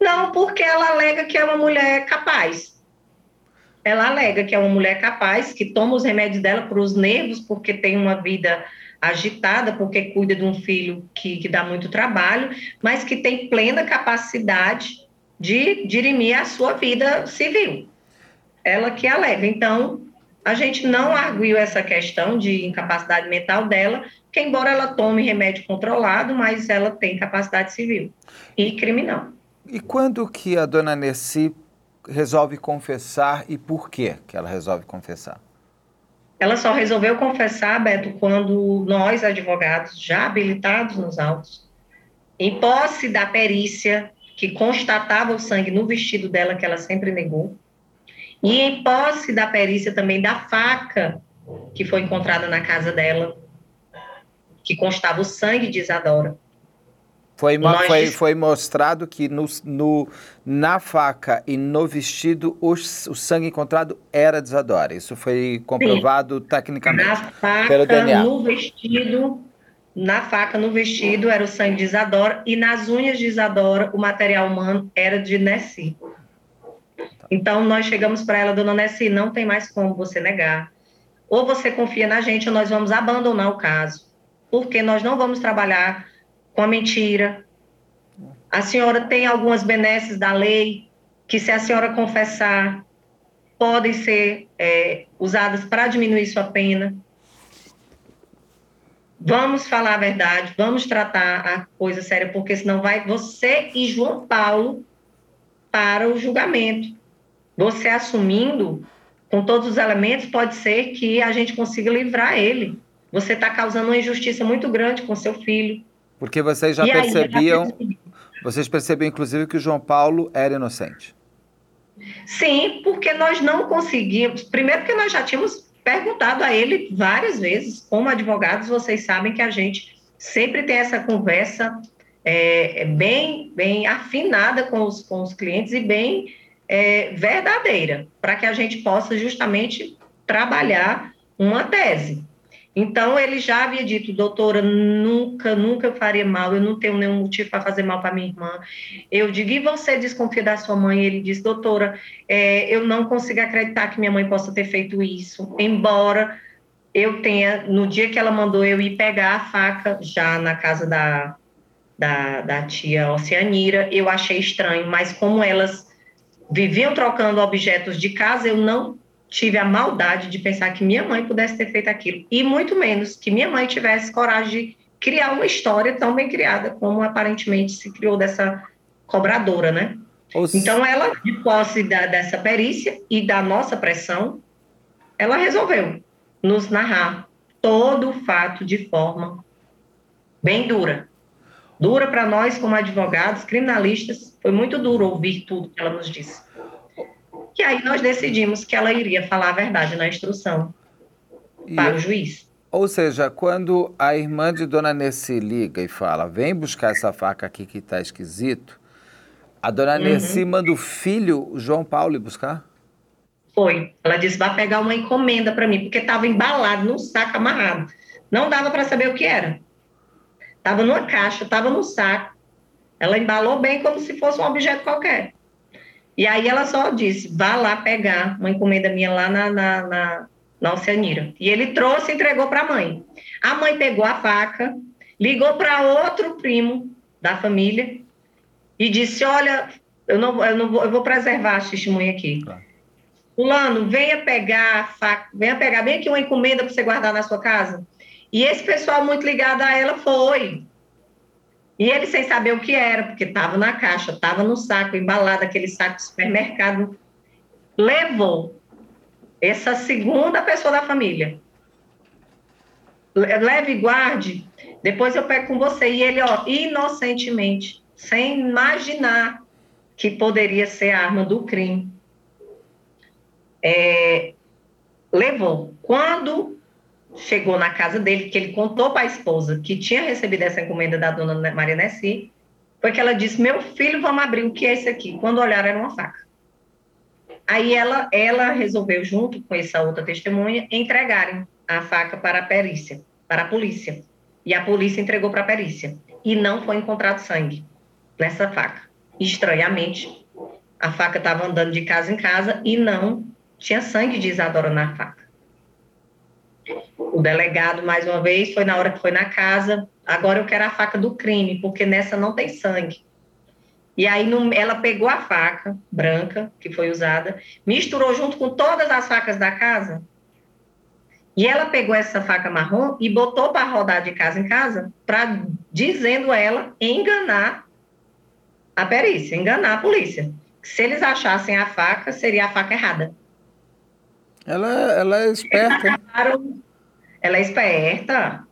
Não, porque ela alega que é uma mulher capaz ela alega que é uma mulher capaz, que toma os remédios dela para os nervos, porque tem uma vida agitada, porque cuida de um filho que, que dá muito trabalho, mas que tem plena capacidade de dirimir a sua vida civil. Ela que alega. Então, a gente não arguiu essa questão de incapacidade mental dela, que embora ela tome remédio controlado, mas ela tem capacidade civil e criminal. E quando que a dona Nessi resolve confessar e por que ela resolve confessar? Ela só resolveu confessar, Beto, quando nós, advogados, já habilitados nos autos, em posse da perícia que constatava o sangue no vestido dela, que ela sempre negou, e em posse da perícia também da faca que foi encontrada na casa dela, que constava o sangue de Isadora. Foi, foi, foi mostrado que no, no, na faca e no vestido o, o sangue encontrado era de Isadora. Isso foi comprovado Sim. tecnicamente na faca, pelo DNA. No vestido, na faca, no vestido, era o sangue de Isadora e nas unhas de Isadora o material humano era de Nessi. Então nós chegamos para ela, dona Nessi, não tem mais como você negar. Ou você confia na gente ou nós vamos abandonar o caso, porque nós não vamos trabalhar com a mentira. A senhora tem algumas benesses da lei que, se a senhora confessar, podem ser é, usadas para diminuir sua pena. Vamos falar a verdade, vamos tratar a coisa séria, porque senão vai você e João Paulo para o julgamento. Você assumindo com todos os elementos, pode ser que a gente consiga livrar ele. Você está causando uma injustiça muito grande com seu filho. Porque vocês já e percebiam, aí, vocês percebiam inclusive que o João Paulo era inocente. Sim, porque nós não conseguimos. Primeiro, porque nós já tínhamos perguntado a ele várias vezes, como advogados, vocês sabem que a gente sempre tem essa conversa é, é bem, bem afinada com os, com os clientes e bem é, verdadeira, para que a gente possa justamente trabalhar uma tese. Então, ele já havia dito, doutora, nunca, nunca faria mal, eu não tenho nenhum motivo para fazer mal para minha irmã. Eu digo, e você desconfia da sua mãe? Ele disse, doutora, é, eu não consigo acreditar que minha mãe possa ter feito isso, embora eu tenha, no dia que ela mandou eu ir pegar a faca, já na casa da, da, da tia Oceanira, eu achei estranho, mas como elas viviam trocando objetos de casa, eu não tive a maldade de pensar que minha mãe pudesse ter feito aquilo, e muito menos que minha mãe tivesse coragem de criar uma história tão bem criada como aparentemente se criou dessa cobradora, né? Então, ela, de posse da, dessa perícia e da nossa pressão, ela resolveu nos narrar todo o fato de forma bem dura. Dura para nós, como advogados, criminalistas, foi muito duro ouvir tudo que ela nos disse. E aí nós decidimos que ela iria falar a verdade na instrução e, para o juiz. Ou seja, quando a irmã de Dona Nessi liga e fala, vem buscar essa faca aqui que está esquisito, a dona uhum. Nessi manda o filho, o João Paulo, ir buscar? Foi. Ela disse: vai pegar uma encomenda para mim, porque estava embalado num saco amarrado. Não dava para saber o que era. Estava numa caixa, estava no saco. Ela embalou bem como se fosse um objeto qualquer. E aí ela só disse: vá lá pegar uma encomenda minha lá na, na, na, na Oceanira. E ele trouxe e entregou para a mãe. A mãe pegou a faca, ligou para outro primo da família e disse: Olha, eu não, eu não vou, eu vou preservar a testemunha aqui. Claro. Fulano, venha pegar, faca, venha pegar bem aqui uma encomenda para você guardar na sua casa. E esse pessoal muito ligado a ela foi. E ele sem saber o que era, porque estava na caixa, estava no saco, embalado, aquele saco de supermercado, levou essa segunda pessoa da família. Leve e guarde, depois eu pego com você. E ele, ó, inocentemente, sem imaginar que poderia ser a arma do crime. É, levou. Quando chegou na casa dele, que ele contou para a esposa que tinha recebido essa encomenda da dona Maria Nessi, foi que ela disse: Meu filho, vamos abrir o que é isso aqui? Quando olharam, era uma faca. Aí ela, ela resolveu, junto com essa outra testemunha, entregarem a faca para a perícia, para a polícia. E a polícia entregou para a perícia. E não foi encontrado sangue nessa faca. Estranhamente, a faca estava andando de casa em casa e não tinha sangue de Isadora na faca. O delegado, mais uma vez, foi na hora que foi na casa. Agora eu quero a faca do crime, porque nessa não tem sangue. E aí ela pegou a faca branca que foi usada, misturou junto com todas as facas da casa. E ela pegou essa faca marrom e botou para rodar de casa em casa, para dizendo ela enganar a perícia, enganar a polícia. Se eles achassem a faca, seria a faca errada. Ela, ela é esperta. Acabaram, ela é esperta.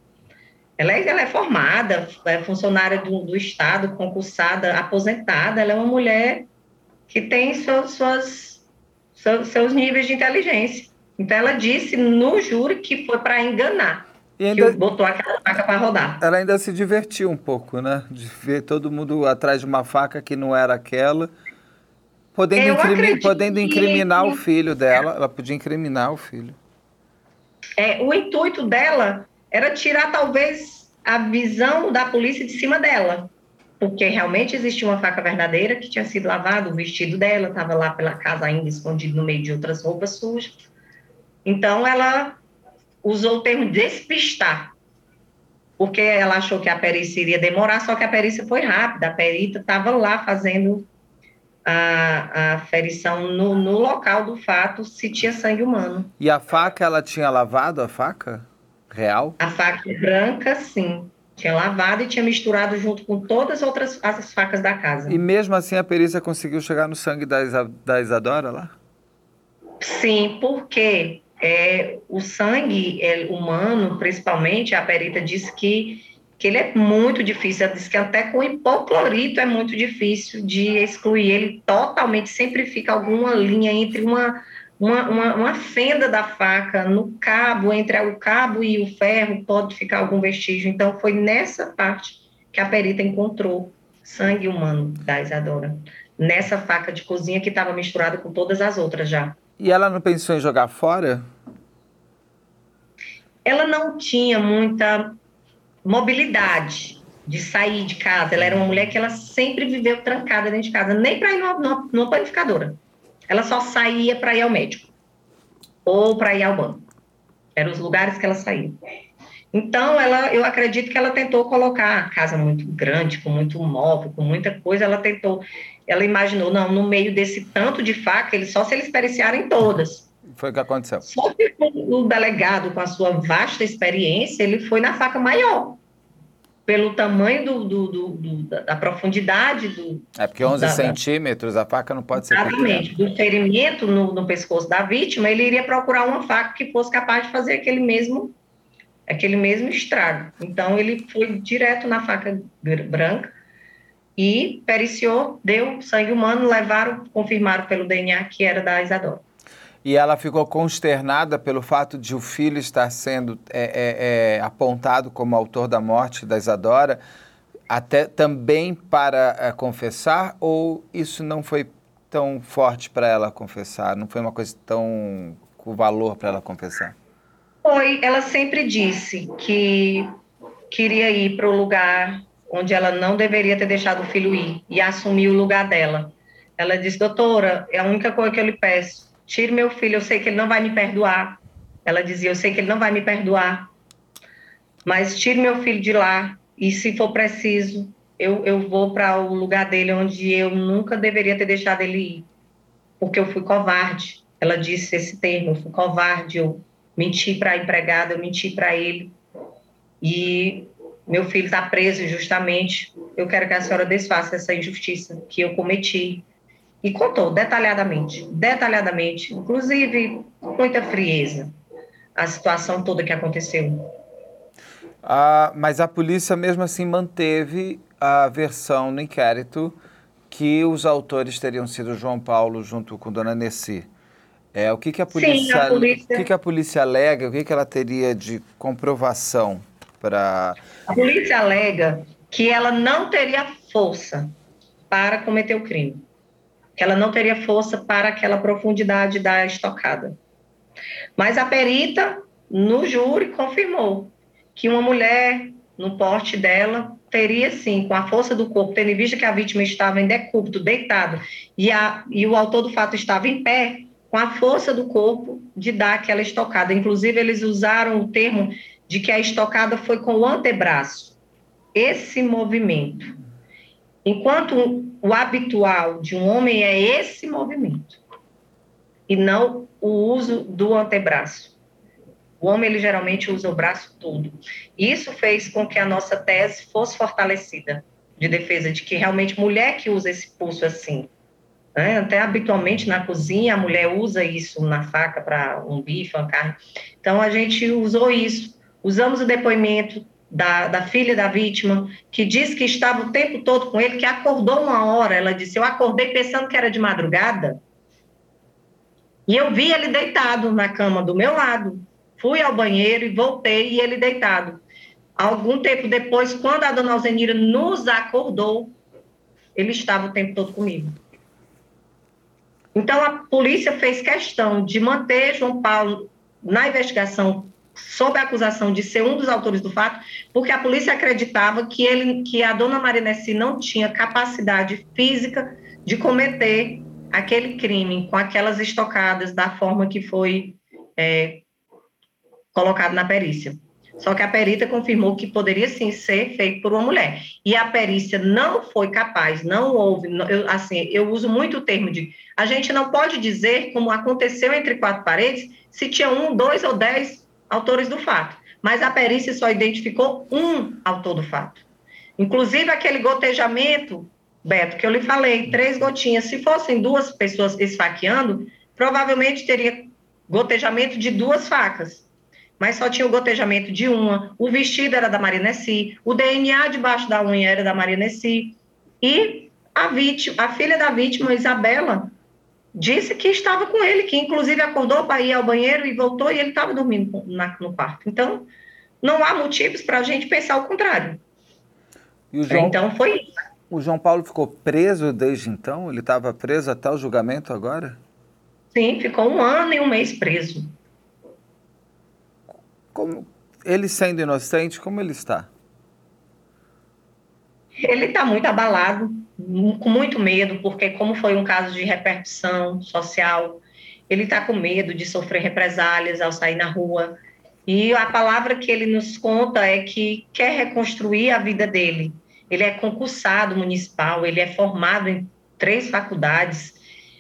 Ela é, ela é formada, é funcionária do, do Estado, concursada, aposentada. Ela é uma mulher que tem suas, suas, seus, seus níveis de inteligência. Então, ela disse no júri que foi para enganar. E ainda, que botou aquela faca para rodar. Ela ainda se divertiu um pouco, né? De ver todo mundo atrás de uma faca que não era aquela. Podendo, incrimi podendo incriminar que... o filho dela. Ela podia incriminar o filho. É, o intuito dela era tirar, talvez, a visão da polícia de cima dela. Porque realmente existia uma faca verdadeira que tinha sido lavada, o vestido dela estava lá pela casa ainda escondido no meio de outras roupas sujas. Então, ela usou o termo despistar, porque ela achou que a perícia iria demorar, só que a perícia foi rápida, a perita estava lá fazendo a, a ferição no, no local do fato se tinha sangue humano. E a faca, ela tinha lavado a faca real? A faca branca, sim. Tinha lavado e tinha misturado junto com todas as outras as facas da casa. E mesmo assim a perícia conseguiu chegar no sangue da, Isa, da Isadora lá? Sim, porque é, o sangue é, humano, principalmente, a perita disse que, que ele é muito difícil. Ela disse que até com hipoclorito é muito difícil de excluir ele totalmente. Sempre fica alguma linha entre uma, uma, uma, uma fenda da faca no cabo, entre o cabo e o ferro, pode ficar algum vestígio. Então, foi nessa parte que a perita encontrou sangue humano da Isadora. Nessa faca de cozinha que estava misturada com todas as outras já. E ela não pensou em jogar fora? Ela não tinha muita mobilidade de sair de casa. Ela era uma mulher que ela sempre viveu trancada dentro de casa, nem para ir numa, numa panificadora. Ela só saía para ir ao médico ou para ir ao banco. Eram os lugares que ela saía. Então, ela, eu acredito que ela tentou colocar a casa muito grande, com muito móvel, com muita coisa, ela tentou, ela imaginou, não, no meio desse tanto de faca, ele, só se eles periciarem todas. Foi o que aconteceu. Só que o delegado, com a sua vasta experiência, ele foi na faca maior, pelo tamanho do, do, do, do da profundidade do... É porque 11 da, centímetros, a faca não pode ser Exatamente, do ferimento no, no pescoço da vítima, ele iria procurar uma faca que fosse capaz de fazer aquele mesmo aquele mesmo estrago. Então, ele foi direto na faca branca e periciou, deu sangue humano, levaram, confirmaram pelo DNA que era da Isadora. E ela ficou consternada pelo fato de o filho estar sendo é, é, é, apontado como autor da morte da Isadora, até também para é, confessar, ou isso não foi tão forte para ela confessar? Não foi uma coisa tão com valor para ela confessar? Foi, ela sempre disse que queria ir para o lugar onde ela não deveria ter deixado o filho ir e assumir o lugar dela. Ela disse, doutora, é a única coisa que eu lhe peço, tire meu filho, eu sei que ele não vai me perdoar. Ela dizia, eu sei que ele não vai me perdoar, mas tire meu filho de lá e se for preciso, eu, eu vou para o lugar dele onde eu nunca deveria ter deixado ele ir, porque eu fui covarde. Ela disse esse termo, eu fui covarde, eu menti para a empregada, eu menti para ele. E meu filho está preso justamente. Eu quero que a senhora desfaça essa injustiça que eu cometi. E contou detalhadamente, detalhadamente, inclusive com muita frieza, a situação toda que aconteceu. Ah, mas a polícia mesmo assim manteve a versão no inquérito que os autores teriam sido João Paulo junto com Dona Nessi. É, o que, que, a polícia, Sim, a polícia... O que, que a polícia alega, o que, que ela teria de comprovação para... A polícia alega que ela não teria força para cometer o crime, que ela não teria força para aquela profundidade da estocada. Mas a perita, no júri, confirmou que uma mulher, no porte dela, teria sim, com a força do corpo, tendo em vista que a vítima estava em decúbito, deitado, e, a, e o autor do fato estava em pé, com a força do corpo de dar aquela estocada. Inclusive, eles usaram o termo de que a estocada foi com o antebraço. Esse movimento. Enquanto o habitual de um homem é esse movimento, e não o uso do antebraço. O homem, ele geralmente usa o braço todo. Isso fez com que a nossa tese fosse fortalecida de defesa de que realmente mulher que usa esse pulso assim, né? Até habitualmente na cozinha a mulher usa isso na faca para um bife, uma carne. Então a gente usou isso. Usamos o depoimento da, da filha da vítima, que disse que estava o tempo todo com ele, que acordou uma hora. Ela disse: Eu acordei pensando que era de madrugada. E eu vi ele deitado na cama do meu lado. Fui ao banheiro e voltei e ele deitado. Algum tempo depois, quando a dona Alzenira nos acordou, ele estava o tempo todo comigo. Então, a polícia fez questão de manter João Paulo na investigação sob a acusação de ser um dos autores do fato, porque a polícia acreditava que, ele, que a dona Marinesi não tinha capacidade física de cometer aquele crime com aquelas estocadas da forma que foi é, colocado na perícia. Só que a perita confirmou que poderia sim ser feito por uma mulher. E a perícia não foi capaz, não houve. Eu, assim, eu uso muito o termo de. A gente não pode dizer, como aconteceu entre quatro paredes, se tinha um, dois ou dez autores do fato. Mas a perícia só identificou um autor do fato. Inclusive aquele gotejamento, Beto, que eu lhe falei, três gotinhas. Se fossem duas pessoas esfaqueando, provavelmente teria gotejamento de duas facas mas só tinha o gotejamento de uma, o vestido era da Maria Nessi, o DNA debaixo da unha era da Maria Nessi, e a, vítima, a filha da vítima, Isabela, disse que estava com ele, que inclusive acordou para ir ao banheiro e voltou e ele estava dormindo na, no quarto. Então, não há motivos para a gente pensar o contrário. O João, então, foi isso. O João Paulo ficou preso desde então? Ele estava preso até o julgamento agora? Sim, ficou um ano e um mês preso. Como, ele sendo inocente, como ele está? Ele está muito abalado, com muito medo, porque como foi um caso de repercussão social, ele está com medo de sofrer represálias ao sair na rua. E a palavra que ele nos conta é que quer reconstruir a vida dele. Ele é concursado municipal, ele é formado em três faculdades,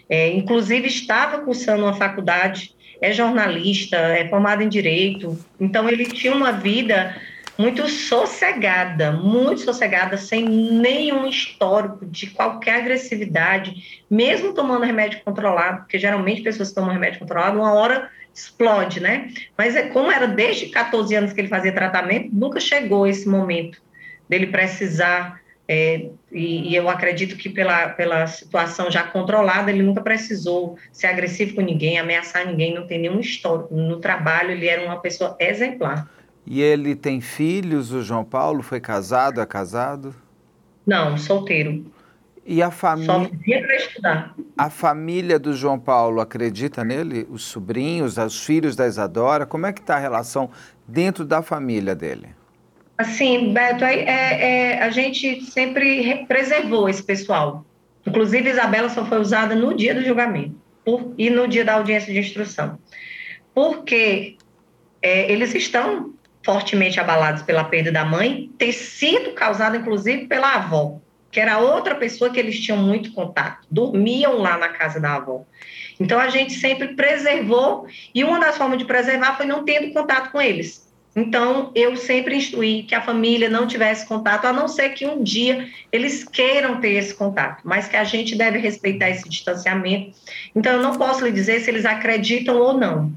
é, inclusive estava cursando uma faculdade, é jornalista, é formado em direito. Então ele tinha uma vida muito sossegada, muito sossegada, sem nenhum histórico de qualquer agressividade, mesmo tomando remédio controlado, porque geralmente pessoas que tomam remédio controlado, uma hora explode, né? Mas é como era desde 14 anos que ele fazia tratamento, nunca chegou esse momento dele precisar, é, e, e, eu acredito que pela, pela situação já controlada, ele nunca precisou ser agressivo com ninguém, ameaçar ninguém, não tem nenhum histórico. No trabalho, ele era uma pessoa exemplar. E ele tem filhos, o João Paulo? Foi casado, é casado? Não, solteiro. E a família. Só para estudar. A família do João Paulo acredita nele? Os sobrinhos, os filhos da Isadora? Como é que está a relação dentro da família dele? Assim, Beto, é, é, a gente sempre preservou esse pessoal. Inclusive, Isabela só foi usada no dia do julgamento por, e no dia da audiência de instrução. Porque é, eles estão fortemente abalados pela perda da mãe, ter sido causada, inclusive, pela avó, que era outra pessoa que eles tinham muito contato, dormiam lá na casa da avó. Então, a gente sempre preservou, e uma das formas de preservar foi não tendo contato com eles. Então, eu sempre instruí que a família não tivesse contato, a não ser que um dia eles queiram ter esse contato, mas que a gente deve respeitar esse distanciamento. Então, eu não posso lhe dizer se eles acreditam ou não,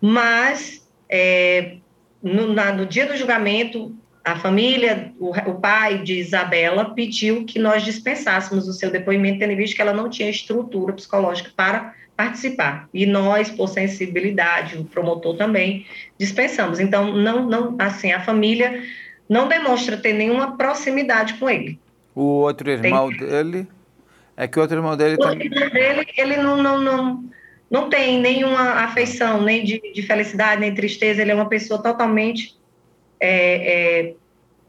mas é, no, na, no, dia do julgamento, a família, o, o, pai de Isabela pediu que nós dispensássemos o seu depoimento, tendo visto que ela não tinha estrutura psicológica para participar. E nós, por sensibilidade, o promotor também, dispensamos. Então, não, não, assim, a família não demonstra ter nenhuma proximidade com ele. O outro irmão Tem... dele? É que o outro irmão dele... O outro irmão dele, ele não, não, não não tem nenhuma afeição, nem de, de felicidade, nem tristeza. Ele é uma pessoa totalmente é, é,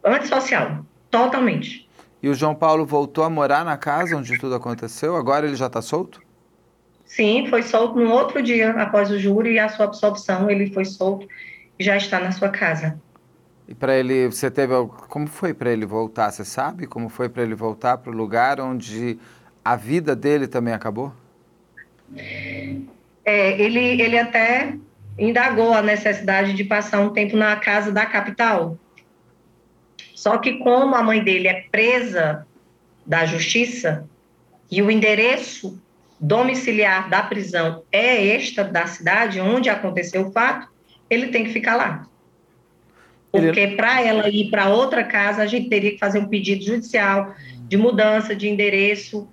antissocial. Totalmente. E o João Paulo voltou a morar na casa onde tudo aconteceu? Agora ele já está solto? Sim, foi solto no outro dia, após o júri e a sua absolvição. Ele foi solto e já está na sua casa. E para ele, você teve. Como foi para ele voltar? Você sabe como foi para ele voltar para o lugar onde a vida dele também acabou? É, ele, ele até indagou a necessidade de passar um tempo na casa da capital. Só que como a mãe dele é presa da justiça e o endereço domiciliar da prisão é esta da cidade onde aconteceu o fato, ele tem que ficar lá. Porque para ela ir para outra casa, a gente teria que fazer um pedido judicial de mudança de endereço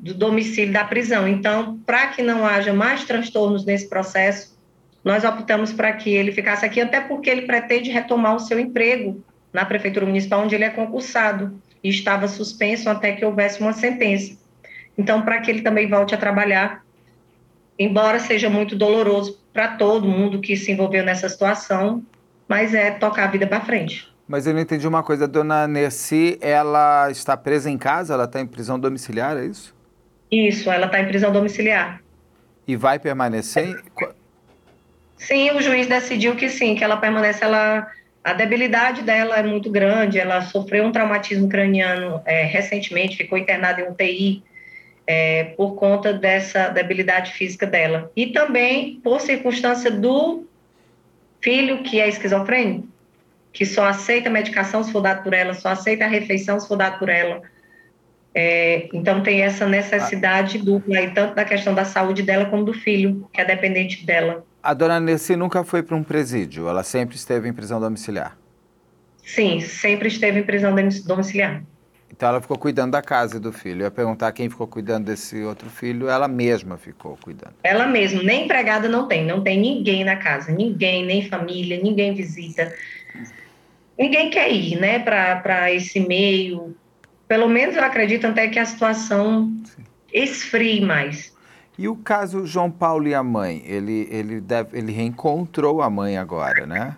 do domicílio da prisão. Então, para que não haja mais transtornos nesse processo, nós optamos para que ele ficasse aqui, até porque ele pretende retomar o seu emprego na Prefeitura Municipal, onde ele é concursado e estava suspenso até que houvesse uma sentença. Então, para que ele também volte a trabalhar, embora seja muito doloroso para todo mundo que se envolveu nessa situação, mas é tocar a vida para frente. Mas eu não entendi uma coisa, a dona Nerci, ela está presa em casa, ela está em prisão domiciliar, é isso? Isso, ela está em prisão domiciliar. E vai permanecer? Sim, o juiz decidiu que sim, que ela permanece. Ela, a debilidade dela é muito grande. Ela sofreu um traumatismo craniano é, recentemente, ficou internada em UTI é, por conta dessa debilidade física dela. E também por circunstância do filho que é esquizofrênico, que só aceita medicação se for dado por ela, só aceita a refeição se for dado por ela é, então tem essa necessidade ah. dupla aí, tanto da questão da saúde dela como do filho, que é dependente dela. A dona Nessi nunca foi para um presídio, ela sempre esteve em prisão domiciliar? Sim, sempre esteve em prisão domiciliar. Então ela ficou cuidando da casa e do filho. Eu ia perguntar quem ficou cuidando desse outro filho, ela mesma ficou cuidando. Ela mesma, nem empregada não tem, não tem ninguém na casa, ninguém, nem família, ninguém visita. Ninguém quer ir, né, para esse meio, pelo menos eu acredito até que a situação Sim. esfrie mais. E o caso João Paulo e a mãe, ele, ele, deve, ele reencontrou a mãe agora, né?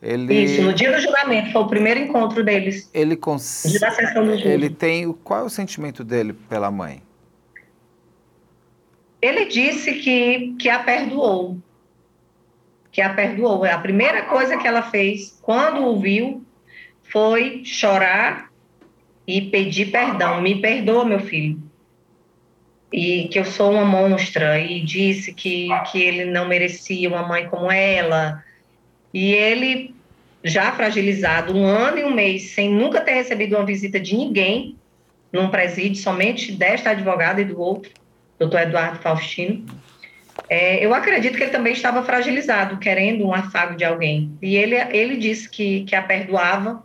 Ele, Isso, no dia do julgamento, foi o primeiro encontro deles. Ele cons... Ele tem. Qual é o sentimento dele pela mãe? Ele disse que, que a perdoou. que a perdoou. A primeira coisa que ela fez quando o viu foi chorar e pedir perdão. Me perdoa, meu filho. E que eu sou uma monstra. E disse que, que ele não merecia uma mãe como ela. E ele, já fragilizado, um ano e um mês, sem nunca ter recebido uma visita de ninguém, num presídio, somente desta advogada e do outro, doutor Eduardo Faustino, é, eu acredito que ele também estava fragilizado, querendo um afago de alguém. E ele, ele disse que, que a perdoava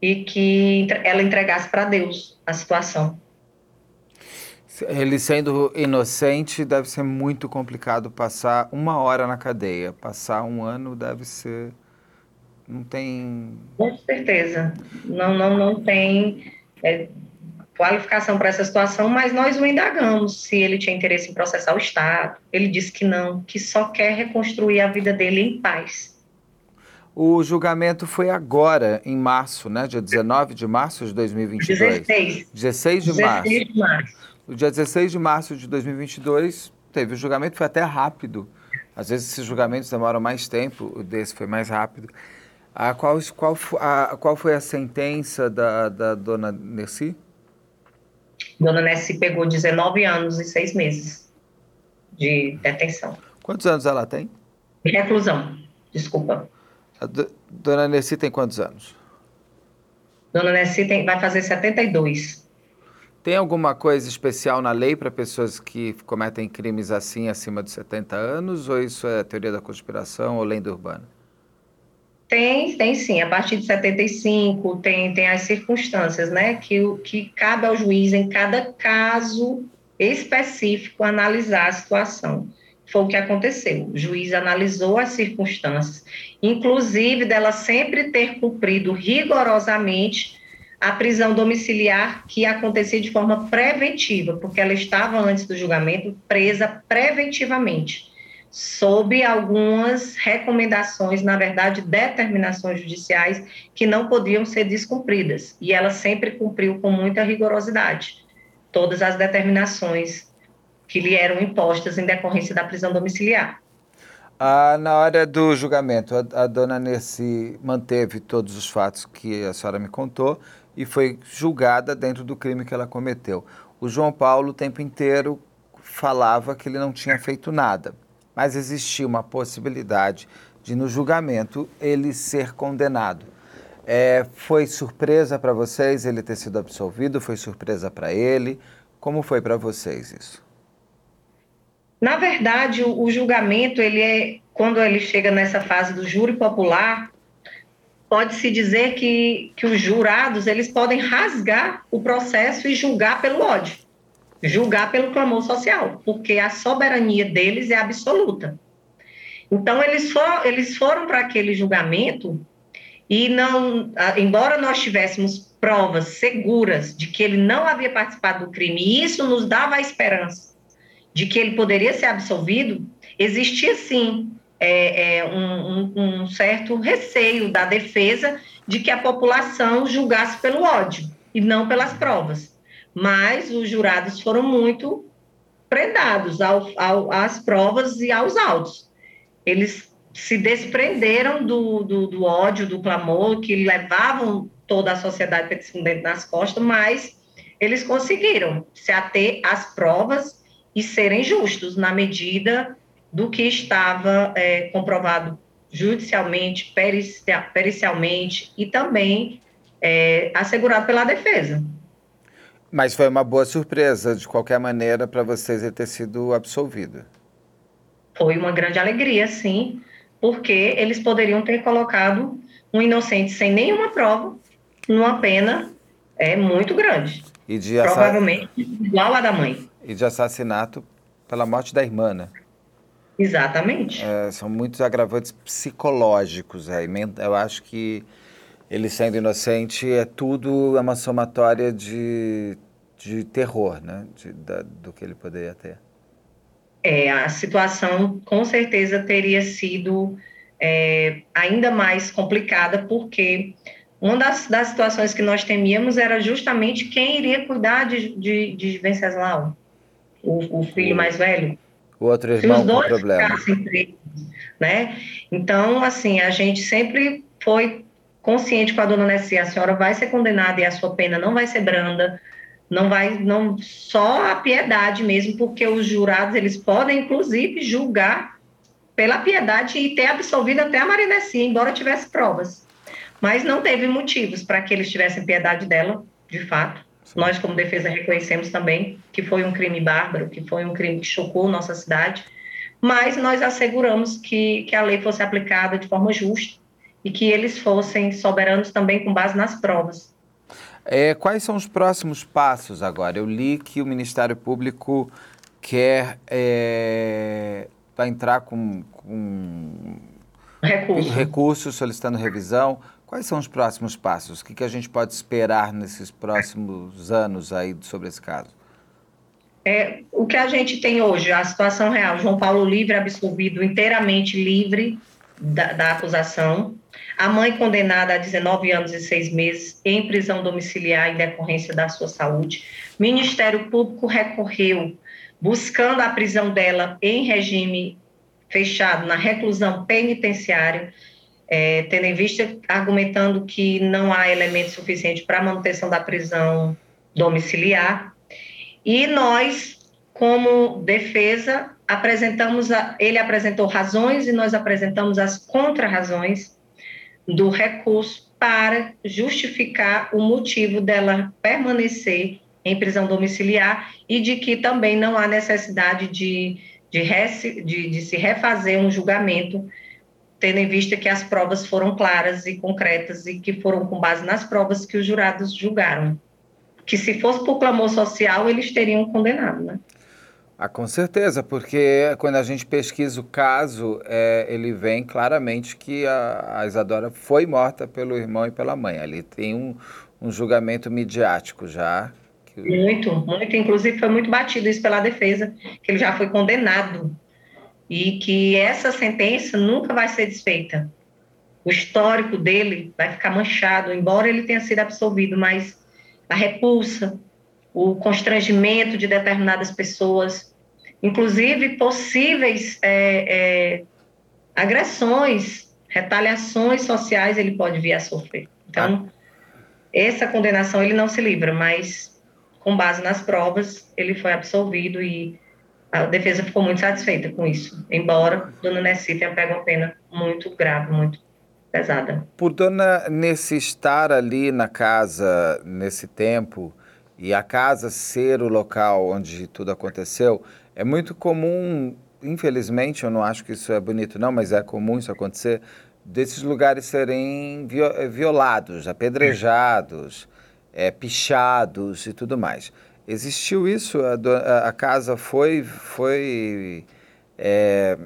e que ela entregasse para Deus a situação. Ele sendo inocente, deve ser muito complicado passar uma hora na cadeia. Passar um ano deve ser. Não tem. Com certeza. Não, não, não tem. É, qualificação para essa situação, mas nós o indagamos se ele tinha interesse em processar o Estado. Ele disse que não, que só quer reconstruir a vida dele em paz. O julgamento foi agora, em março, né? Dia 19 de março de 2022. 16. 16 de 16 março. De março. No dia 16 de março de 2022, teve o julgamento, foi até rápido. Às vezes esses julgamentos demoram mais tempo, o desse foi mais rápido. A qual, qual, a, qual foi a sentença da, da dona Nercy? Dona Nessi pegou 19 anos e 6 meses de detenção. Quantos anos ela tem? Reclusão, desculpa. A Dona Nessi tem quantos anos? Dona Nessi tem, vai fazer 72. Tem alguma coisa especial na lei para pessoas que cometem crimes assim acima de 70 anos? Ou isso é teoria da conspiração ou lenda urbana? Tem, tem sim. A partir de 75 tem, tem as circunstâncias, né? Que, que cabe ao juiz, em cada caso específico, analisar a situação. Foi o que aconteceu. O juiz analisou as circunstâncias, inclusive dela sempre ter cumprido rigorosamente a prisão domiciliar que acontecia de forma preventiva, porque ela estava antes do julgamento presa preventivamente sob algumas recomendações, na verdade, determinações judiciais que não podiam ser descumpridas. E ela sempre cumpriu com muita rigorosidade todas as determinações que lhe eram impostas em decorrência da prisão domiciliar. Ah, na hora do julgamento, a, a dona Nessi manteve todos os fatos que a senhora me contou e foi julgada dentro do crime que ela cometeu. O João Paulo o tempo inteiro falava que ele não tinha feito nada mas existia uma possibilidade de, no julgamento, ele ser condenado. É, foi surpresa para vocês ele ter sido absolvido? Foi surpresa para ele? Como foi para vocês isso? Na verdade, o, julgamento, ele é, quando ele chega nessa fase do júri popular, pode-se dizer que, que os jurados eles podem rasgar o processo e julgar pelo ódio julgar pelo clamor social, porque a soberania deles é absoluta. Então, eles, for, eles foram para aquele julgamento e não, embora nós tivéssemos provas seguras de que ele não havia participado do crime, e isso nos dava a esperança de que ele poderia ser absolvido, existia sim é, é, um, um, um certo receio da defesa de que a população julgasse pelo ódio e não pelas provas mas os jurados foram muito predados ao, ao, às provas e aos autos. Eles se desprenderam do, do, do, ódio, do clamor, que levavam toda a sociedade petecundente nas costas, mas eles conseguiram se ater às provas e serem justos na medida do que estava é, comprovado judicialmente, pericialmente e também é, assegurado pela defesa. Mas foi uma boa surpresa, de qualquer maneira, para vocês ele ter sido absolvido. Foi uma grande alegria, sim, porque eles poderiam ter colocado um inocente sem nenhuma prova numa pena é muito grande. E de Provavelmente igual a da mãe. E de assassinato pela morte da irmã, né? Exatamente. É, são muitos agravantes psicológicos aí. Eu acho que ele sendo inocente é tudo é uma somatória de, de terror, né? De, da, do que ele poderia ter. É, a situação com certeza teria sido é, ainda mais complicada, porque uma das, das situações que nós temíamos era justamente quem iria cuidar de, de, de Venceslau, o, o filho mais velho. O outro irmão com problema. né? Então, assim, a gente sempre foi consciente com a dona Nessie, a senhora vai ser condenada e a sua pena não vai ser branda, não vai, não só a piedade mesmo, porque os jurados eles podem inclusive julgar pela piedade e ter absolvido até a Marinessi, embora tivesse provas. Mas não teve motivos para que eles tivessem piedade dela, de fato. Nós, como defesa, reconhecemos também que foi um crime bárbaro, que foi um crime que chocou nossa cidade, mas nós asseguramos que, que a lei fosse aplicada de forma justa e que eles fossem soberanos também com base nas provas. É, quais são os próximos passos agora? Eu li que o Ministério Público quer é, vai entrar com, com recurso. recursos solicitando revisão. Quais são os próximos passos? O que, que a gente pode esperar nesses próximos anos aí sobre esse caso? É, o que a gente tem hoje, a situação real, João Paulo livre, absolvido, inteiramente livre da, da acusação. A mãe condenada a 19 anos e 6 meses em prisão domiciliar em decorrência da sua saúde. Ministério Público recorreu buscando a prisão dela em regime fechado, na reclusão penitenciária, é, tendo em vista, argumentando que não há elemento suficiente para a manutenção da prisão domiciliar. E nós, como defesa, apresentamos, a, ele apresentou razões e nós apresentamos as contrarrazões do recurso para justificar o motivo dela permanecer em prisão domiciliar e de que também não há necessidade de, de, de, de se refazer um julgamento, tendo em vista que as provas foram claras e concretas e que foram com base nas provas que os jurados julgaram. Que se fosse por clamor social, eles teriam condenado, né? Ah, com certeza, porque quando a gente pesquisa o caso, é, ele vem claramente que a, a, Isadora foi morta pelo irmão e pela mãe. Ali tem um, um julgamento midiático já. Que... Muito, muito. Inclusive foi muito batido isso pela defesa, que ele já foi condenado e que essa sentença nunca vai ser desfeita. O histórico dele vai ficar manchado, embora ele tenha sido absolvido, mas a repulsa, o constrangimento de determinadas pessoas, inclusive possíveis é, é, agressões, retaliações sociais ele pode vir a sofrer. Então, essa condenação ele não se livra, mas com base nas provas ele foi absolvido e a defesa ficou muito satisfeita com isso, embora Dona Nessi tenha pego uma pena muito grave, muito pesada. Por Dona Nessi estar ali na casa nesse tempo, e a casa ser o local onde tudo aconteceu, é muito comum, infelizmente, eu não acho que isso é bonito não, mas é comum isso acontecer, desses lugares serem violados, apedrejados, é, pichados e tudo mais. Existiu isso? A, a casa foi, foi é,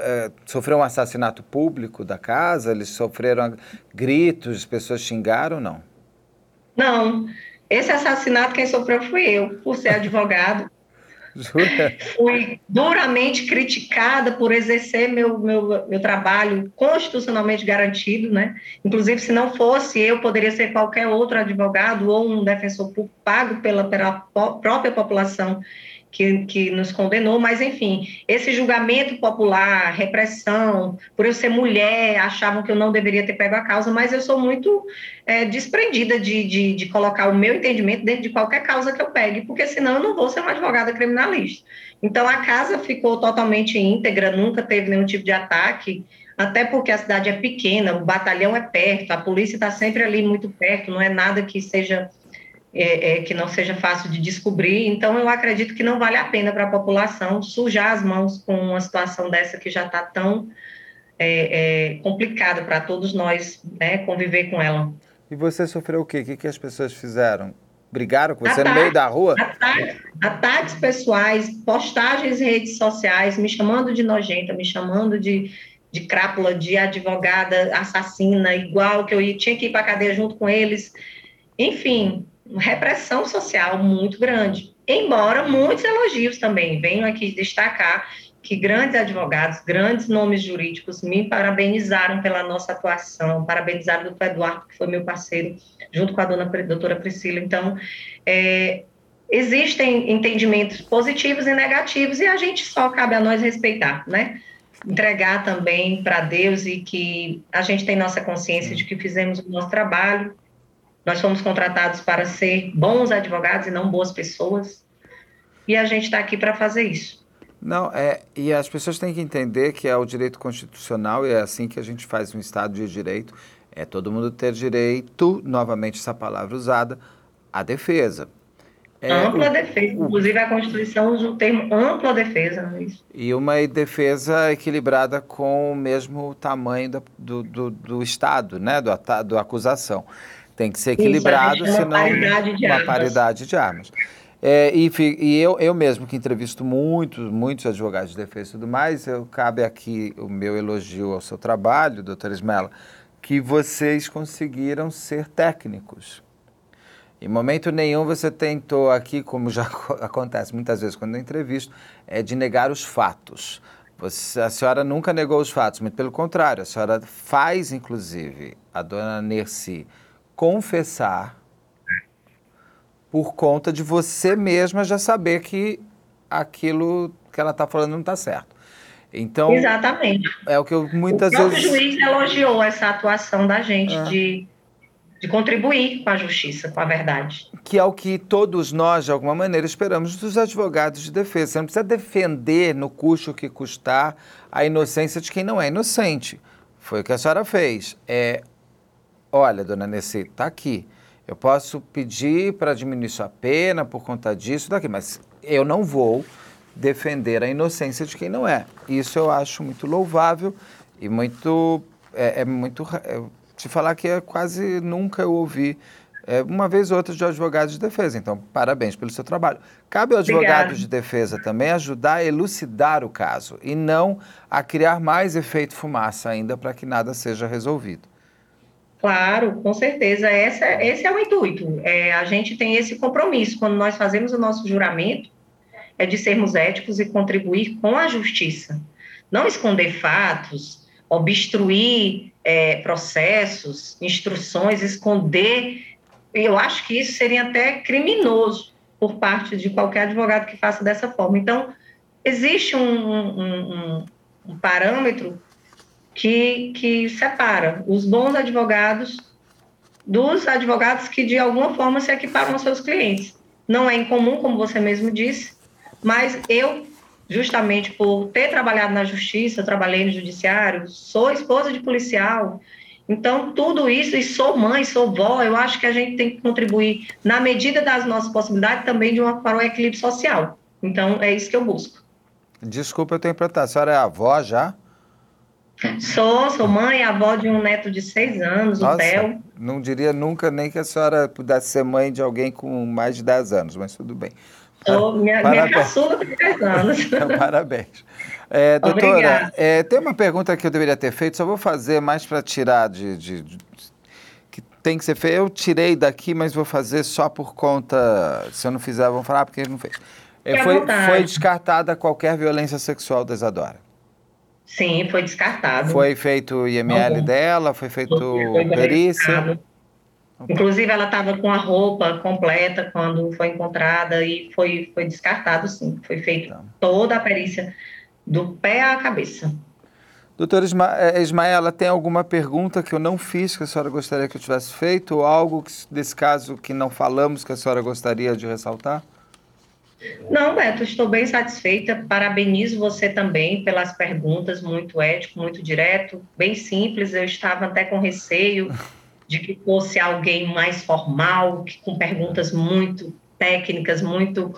é, sofreu um assassinato público da casa? Eles sofreram gritos, as pessoas xingaram? Não. Não. Esse assassinato quem sofreu fui eu, por ser [laughs] advogado. Jura? Fui duramente criticada por exercer meu, meu, meu trabalho constitucionalmente garantido, né? Inclusive, se não fosse eu, poderia ser qualquer outro advogado ou um defensor público pago pela, pela própria população que, que nos condenou, mas enfim, esse julgamento popular, repressão, por eu ser mulher, achavam que eu não deveria ter pego a causa, mas eu sou muito é, desprendida de, de, de, colocar o meu entendimento dentro de qualquer causa que eu pegue, porque senão eu não vou ser uma advogada criminalista. Então a casa ficou totalmente íntegra, nunca teve nenhum tipo de ataque, até porque a cidade é pequena, o batalhão é perto, a polícia está sempre ali muito perto, não é nada que seja é, é, que não seja fácil de descobrir. Então, eu acredito que não vale a pena para a população sujar as mãos com uma situação dessa que já está tão é, é complicada para todos nós né, conviver com ela. E você sofreu o quê? O que, que as pessoas fizeram? Brigaram com você no meio da rua? Ataques, ataques pessoais, postagens em redes sociais, me chamando de nojenta, me chamando de, de crápula, de advogada assassina, igual que eu tinha que ir para a cadeia junto com eles. Enfim, repressão social muito grande. Embora muitos elogios também, venho aqui destacar que grandes advogados, grandes nomes jurídicos me parabenizaram pela nossa atuação, parabenizaram o doutor Eduardo, que foi meu parceiro, junto com a dona doutora Priscila. Então, é, existem entendimentos positivos e negativos e a gente só cabe a nós respeitar, né? entregar também para Deus e que a gente tem nossa consciência de que fizemos o nosso trabalho. Nós fomos contratados para ser bons advogados e não boas pessoas. E a gente está aqui para fazer isso. Não, é, e as pessoas têm que entender que é o direito constitucional e é assim que a gente faz um Estado de Direito. É todo mundo ter direito, novamente essa palavra usada, à defesa. É, ampla o, defesa. Inclusive, a Constituição usa o termo ampla defesa. Não é isso? E uma defesa equilibrada com o mesmo tamanho do, do, do, do Estado, né? do, do acusação. Tem que ser equilibrado, isso, senão paridade uma armas. paridade de armas. É, e, e eu, eu mesmo que entrevisto muitos, muitos advogados de defesa e tudo mais, eu, cabe aqui o meu elogio ao seu trabalho, doutor Ismela, que vocês conseguiram ser técnicos em momento nenhum você tentou aqui, como já [laughs] acontece muitas vezes quando eu entrevisto, é de negar os fatos. Você, a senhora nunca negou os fatos, muito pelo contrário, a senhora faz, inclusive, a dona Nerci confessar por conta de você mesma já saber que aquilo que ela está falando não está certo. Então, Exatamente. É o que eu muitas o vezes. O juiz elogiou essa atuação da gente é. de de contribuir com a justiça, com a verdade. Que é o que todos nós, de alguma maneira, esperamos dos advogados de defesa. Você não precisa defender, no custo que custar, a inocência de quem não é inocente. Foi o que a senhora fez. É, olha, dona Nessi, está aqui. Eu posso pedir para diminuir sua pena por conta disso, daqui, mas eu não vou defender a inocência de quem não é. Isso eu acho muito louvável e muito é, é muito é, te falar que é quase nunca eu ouvi é, uma vez ou outra de advogados de defesa. Então, parabéns pelo seu trabalho. Cabe ao advogado Obrigada. de defesa também ajudar a elucidar o caso e não a criar mais efeito fumaça ainda para que nada seja resolvido. Claro, com certeza. Essa, esse é o intuito. É, a gente tem esse compromisso quando nós fazemos o nosso juramento, é de sermos éticos e contribuir com a justiça. Não esconder fatos, obstruir é, processos, instruções, esconder. Eu acho que isso seria até criminoso por parte de qualquer advogado que faça dessa forma. Então, existe um, um, um, um parâmetro que, que separa os bons advogados dos advogados que, de alguma forma, se equiparam aos seus clientes. Não é incomum, como você mesmo disse, mas eu justamente por ter trabalhado na justiça, trabalhei no judiciário, sou esposa de policial. Então, tudo isso, e sou mãe, sou vó, eu acho que a gente tem que contribuir, na medida das nossas possibilidades, também de uma, para o equilíbrio social. Então, é isso que eu busco. Desculpa, eu tenho que perguntar, a senhora é avó já? Sou, sou mãe, avó de um neto de seis anos, Nossa, o Theo. Não diria nunca nem que a senhora pudesse ser mãe de alguém com mais de dez anos, mas tudo bem. Sou, minha, minha caçula tem 10 anos. [laughs] Parabéns. É, doutora, é, tem uma pergunta que eu deveria ter feito, só vou fazer mais para tirar de, de, de, que tem que ser feito. Eu tirei daqui, mas vou fazer só por conta. Se eu não fizer, vão falar porque ele não fez. É, foi, foi descartada qualquer violência sexual da Isadora. Sim, foi descartado. Foi feito o IML dela, foi feito foi perícia. Inclusive, ela estava com a roupa completa quando foi encontrada e foi, foi descartado, sim. Foi feita tá. toda a perícia, do pé à cabeça. Doutora eh, Ismaela, tem alguma pergunta que eu não fiz que a senhora gostaria que eu tivesse feito? Ou algo desse caso que não falamos que a senhora gostaria de ressaltar? Não, Beto, estou bem satisfeita. Parabenizo você também pelas perguntas, muito ético, muito direto, bem simples. Eu estava até com receio de que fosse alguém mais formal, que, com perguntas muito técnicas, muito.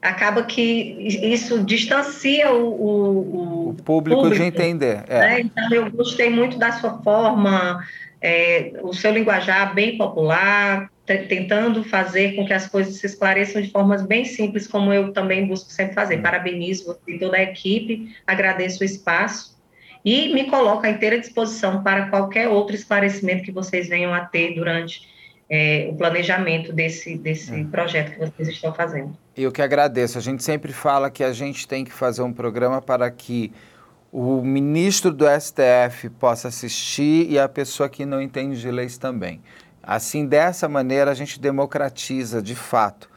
Acaba que isso distancia o, o, o público, público, de entender. É. Né? Então, eu gostei muito da sua forma, é, o seu linguajar bem popular, tentando fazer com que as coisas se esclareçam de formas bem simples, como eu também busco sempre fazer. Hum. Parabenizo você e toda a equipe, agradeço o espaço e me coloco à inteira disposição para qualquer outro esclarecimento que vocês venham a ter durante é, o planejamento desse, desse hum. projeto que vocês estão fazendo. Eu que agradeço. A gente sempre fala que a gente tem que fazer um programa para que o ministro do STF possa assistir e a pessoa que não entende de leis também. Assim, dessa maneira, a gente democratiza de fato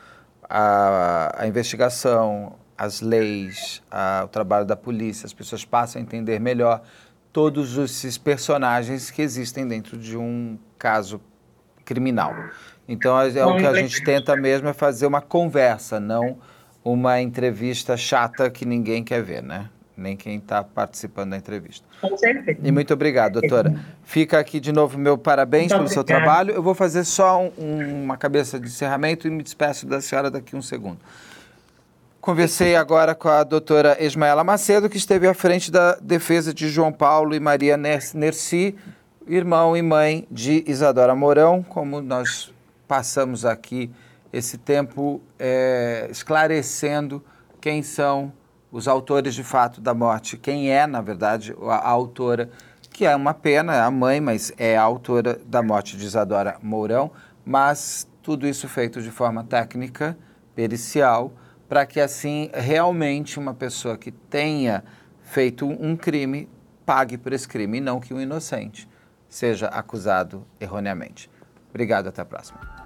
a, a investigação, as leis, a, o trabalho da polícia, as pessoas passam a entender melhor todos esses personagens que existem dentro de um caso criminal. Então, é, o que a gente tenta mesmo é fazer uma conversa, não uma entrevista chata que ninguém quer ver, né? Nem quem está participando da entrevista. Com certeza. E muito obrigado, doutora. Fica aqui de novo meu parabéns muito pelo seu trabalho. Eu vou fazer só um, uma cabeça de encerramento e me despeço da senhora daqui um segundo. Conversei agora com a doutora Esmaela Macedo, que esteve à frente da defesa de João Paulo e Maria Nerci, irmão e mãe de Isadora Mourão, como nós passamos aqui esse tempo é, esclarecendo quem são os autores de fato da morte, quem é, na verdade, a, a autora, que é uma pena, é a mãe, mas é a autora da morte de Isadora Mourão, mas tudo isso feito de forma técnica, pericial, para que assim realmente uma pessoa que tenha feito um crime pague por esse crime, e não que um inocente seja acusado erroneamente. Obrigado, até a próxima.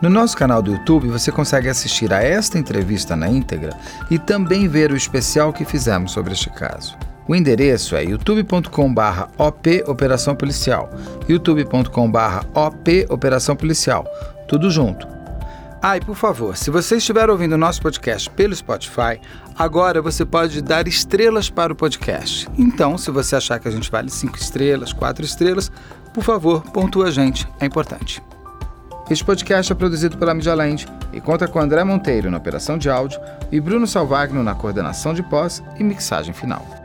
No nosso canal do YouTube você consegue assistir a esta entrevista na íntegra e também ver o especial que fizemos sobre este caso. O endereço é youtube.com/op Operação Policial, youtube.com/op Operação Policial, tudo junto. Ah, e por favor, se você estiver ouvindo o nosso podcast pelo Spotify, agora você pode dar estrelas para o podcast. Então, se você achar que a gente vale cinco estrelas, quatro estrelas, por favor, pontua a gente, é importante. Este podcast é produzido pela Media e conta com André Monteiro na operação de áudio e Bruno Salvagno na coordenação de pós e mixagem final.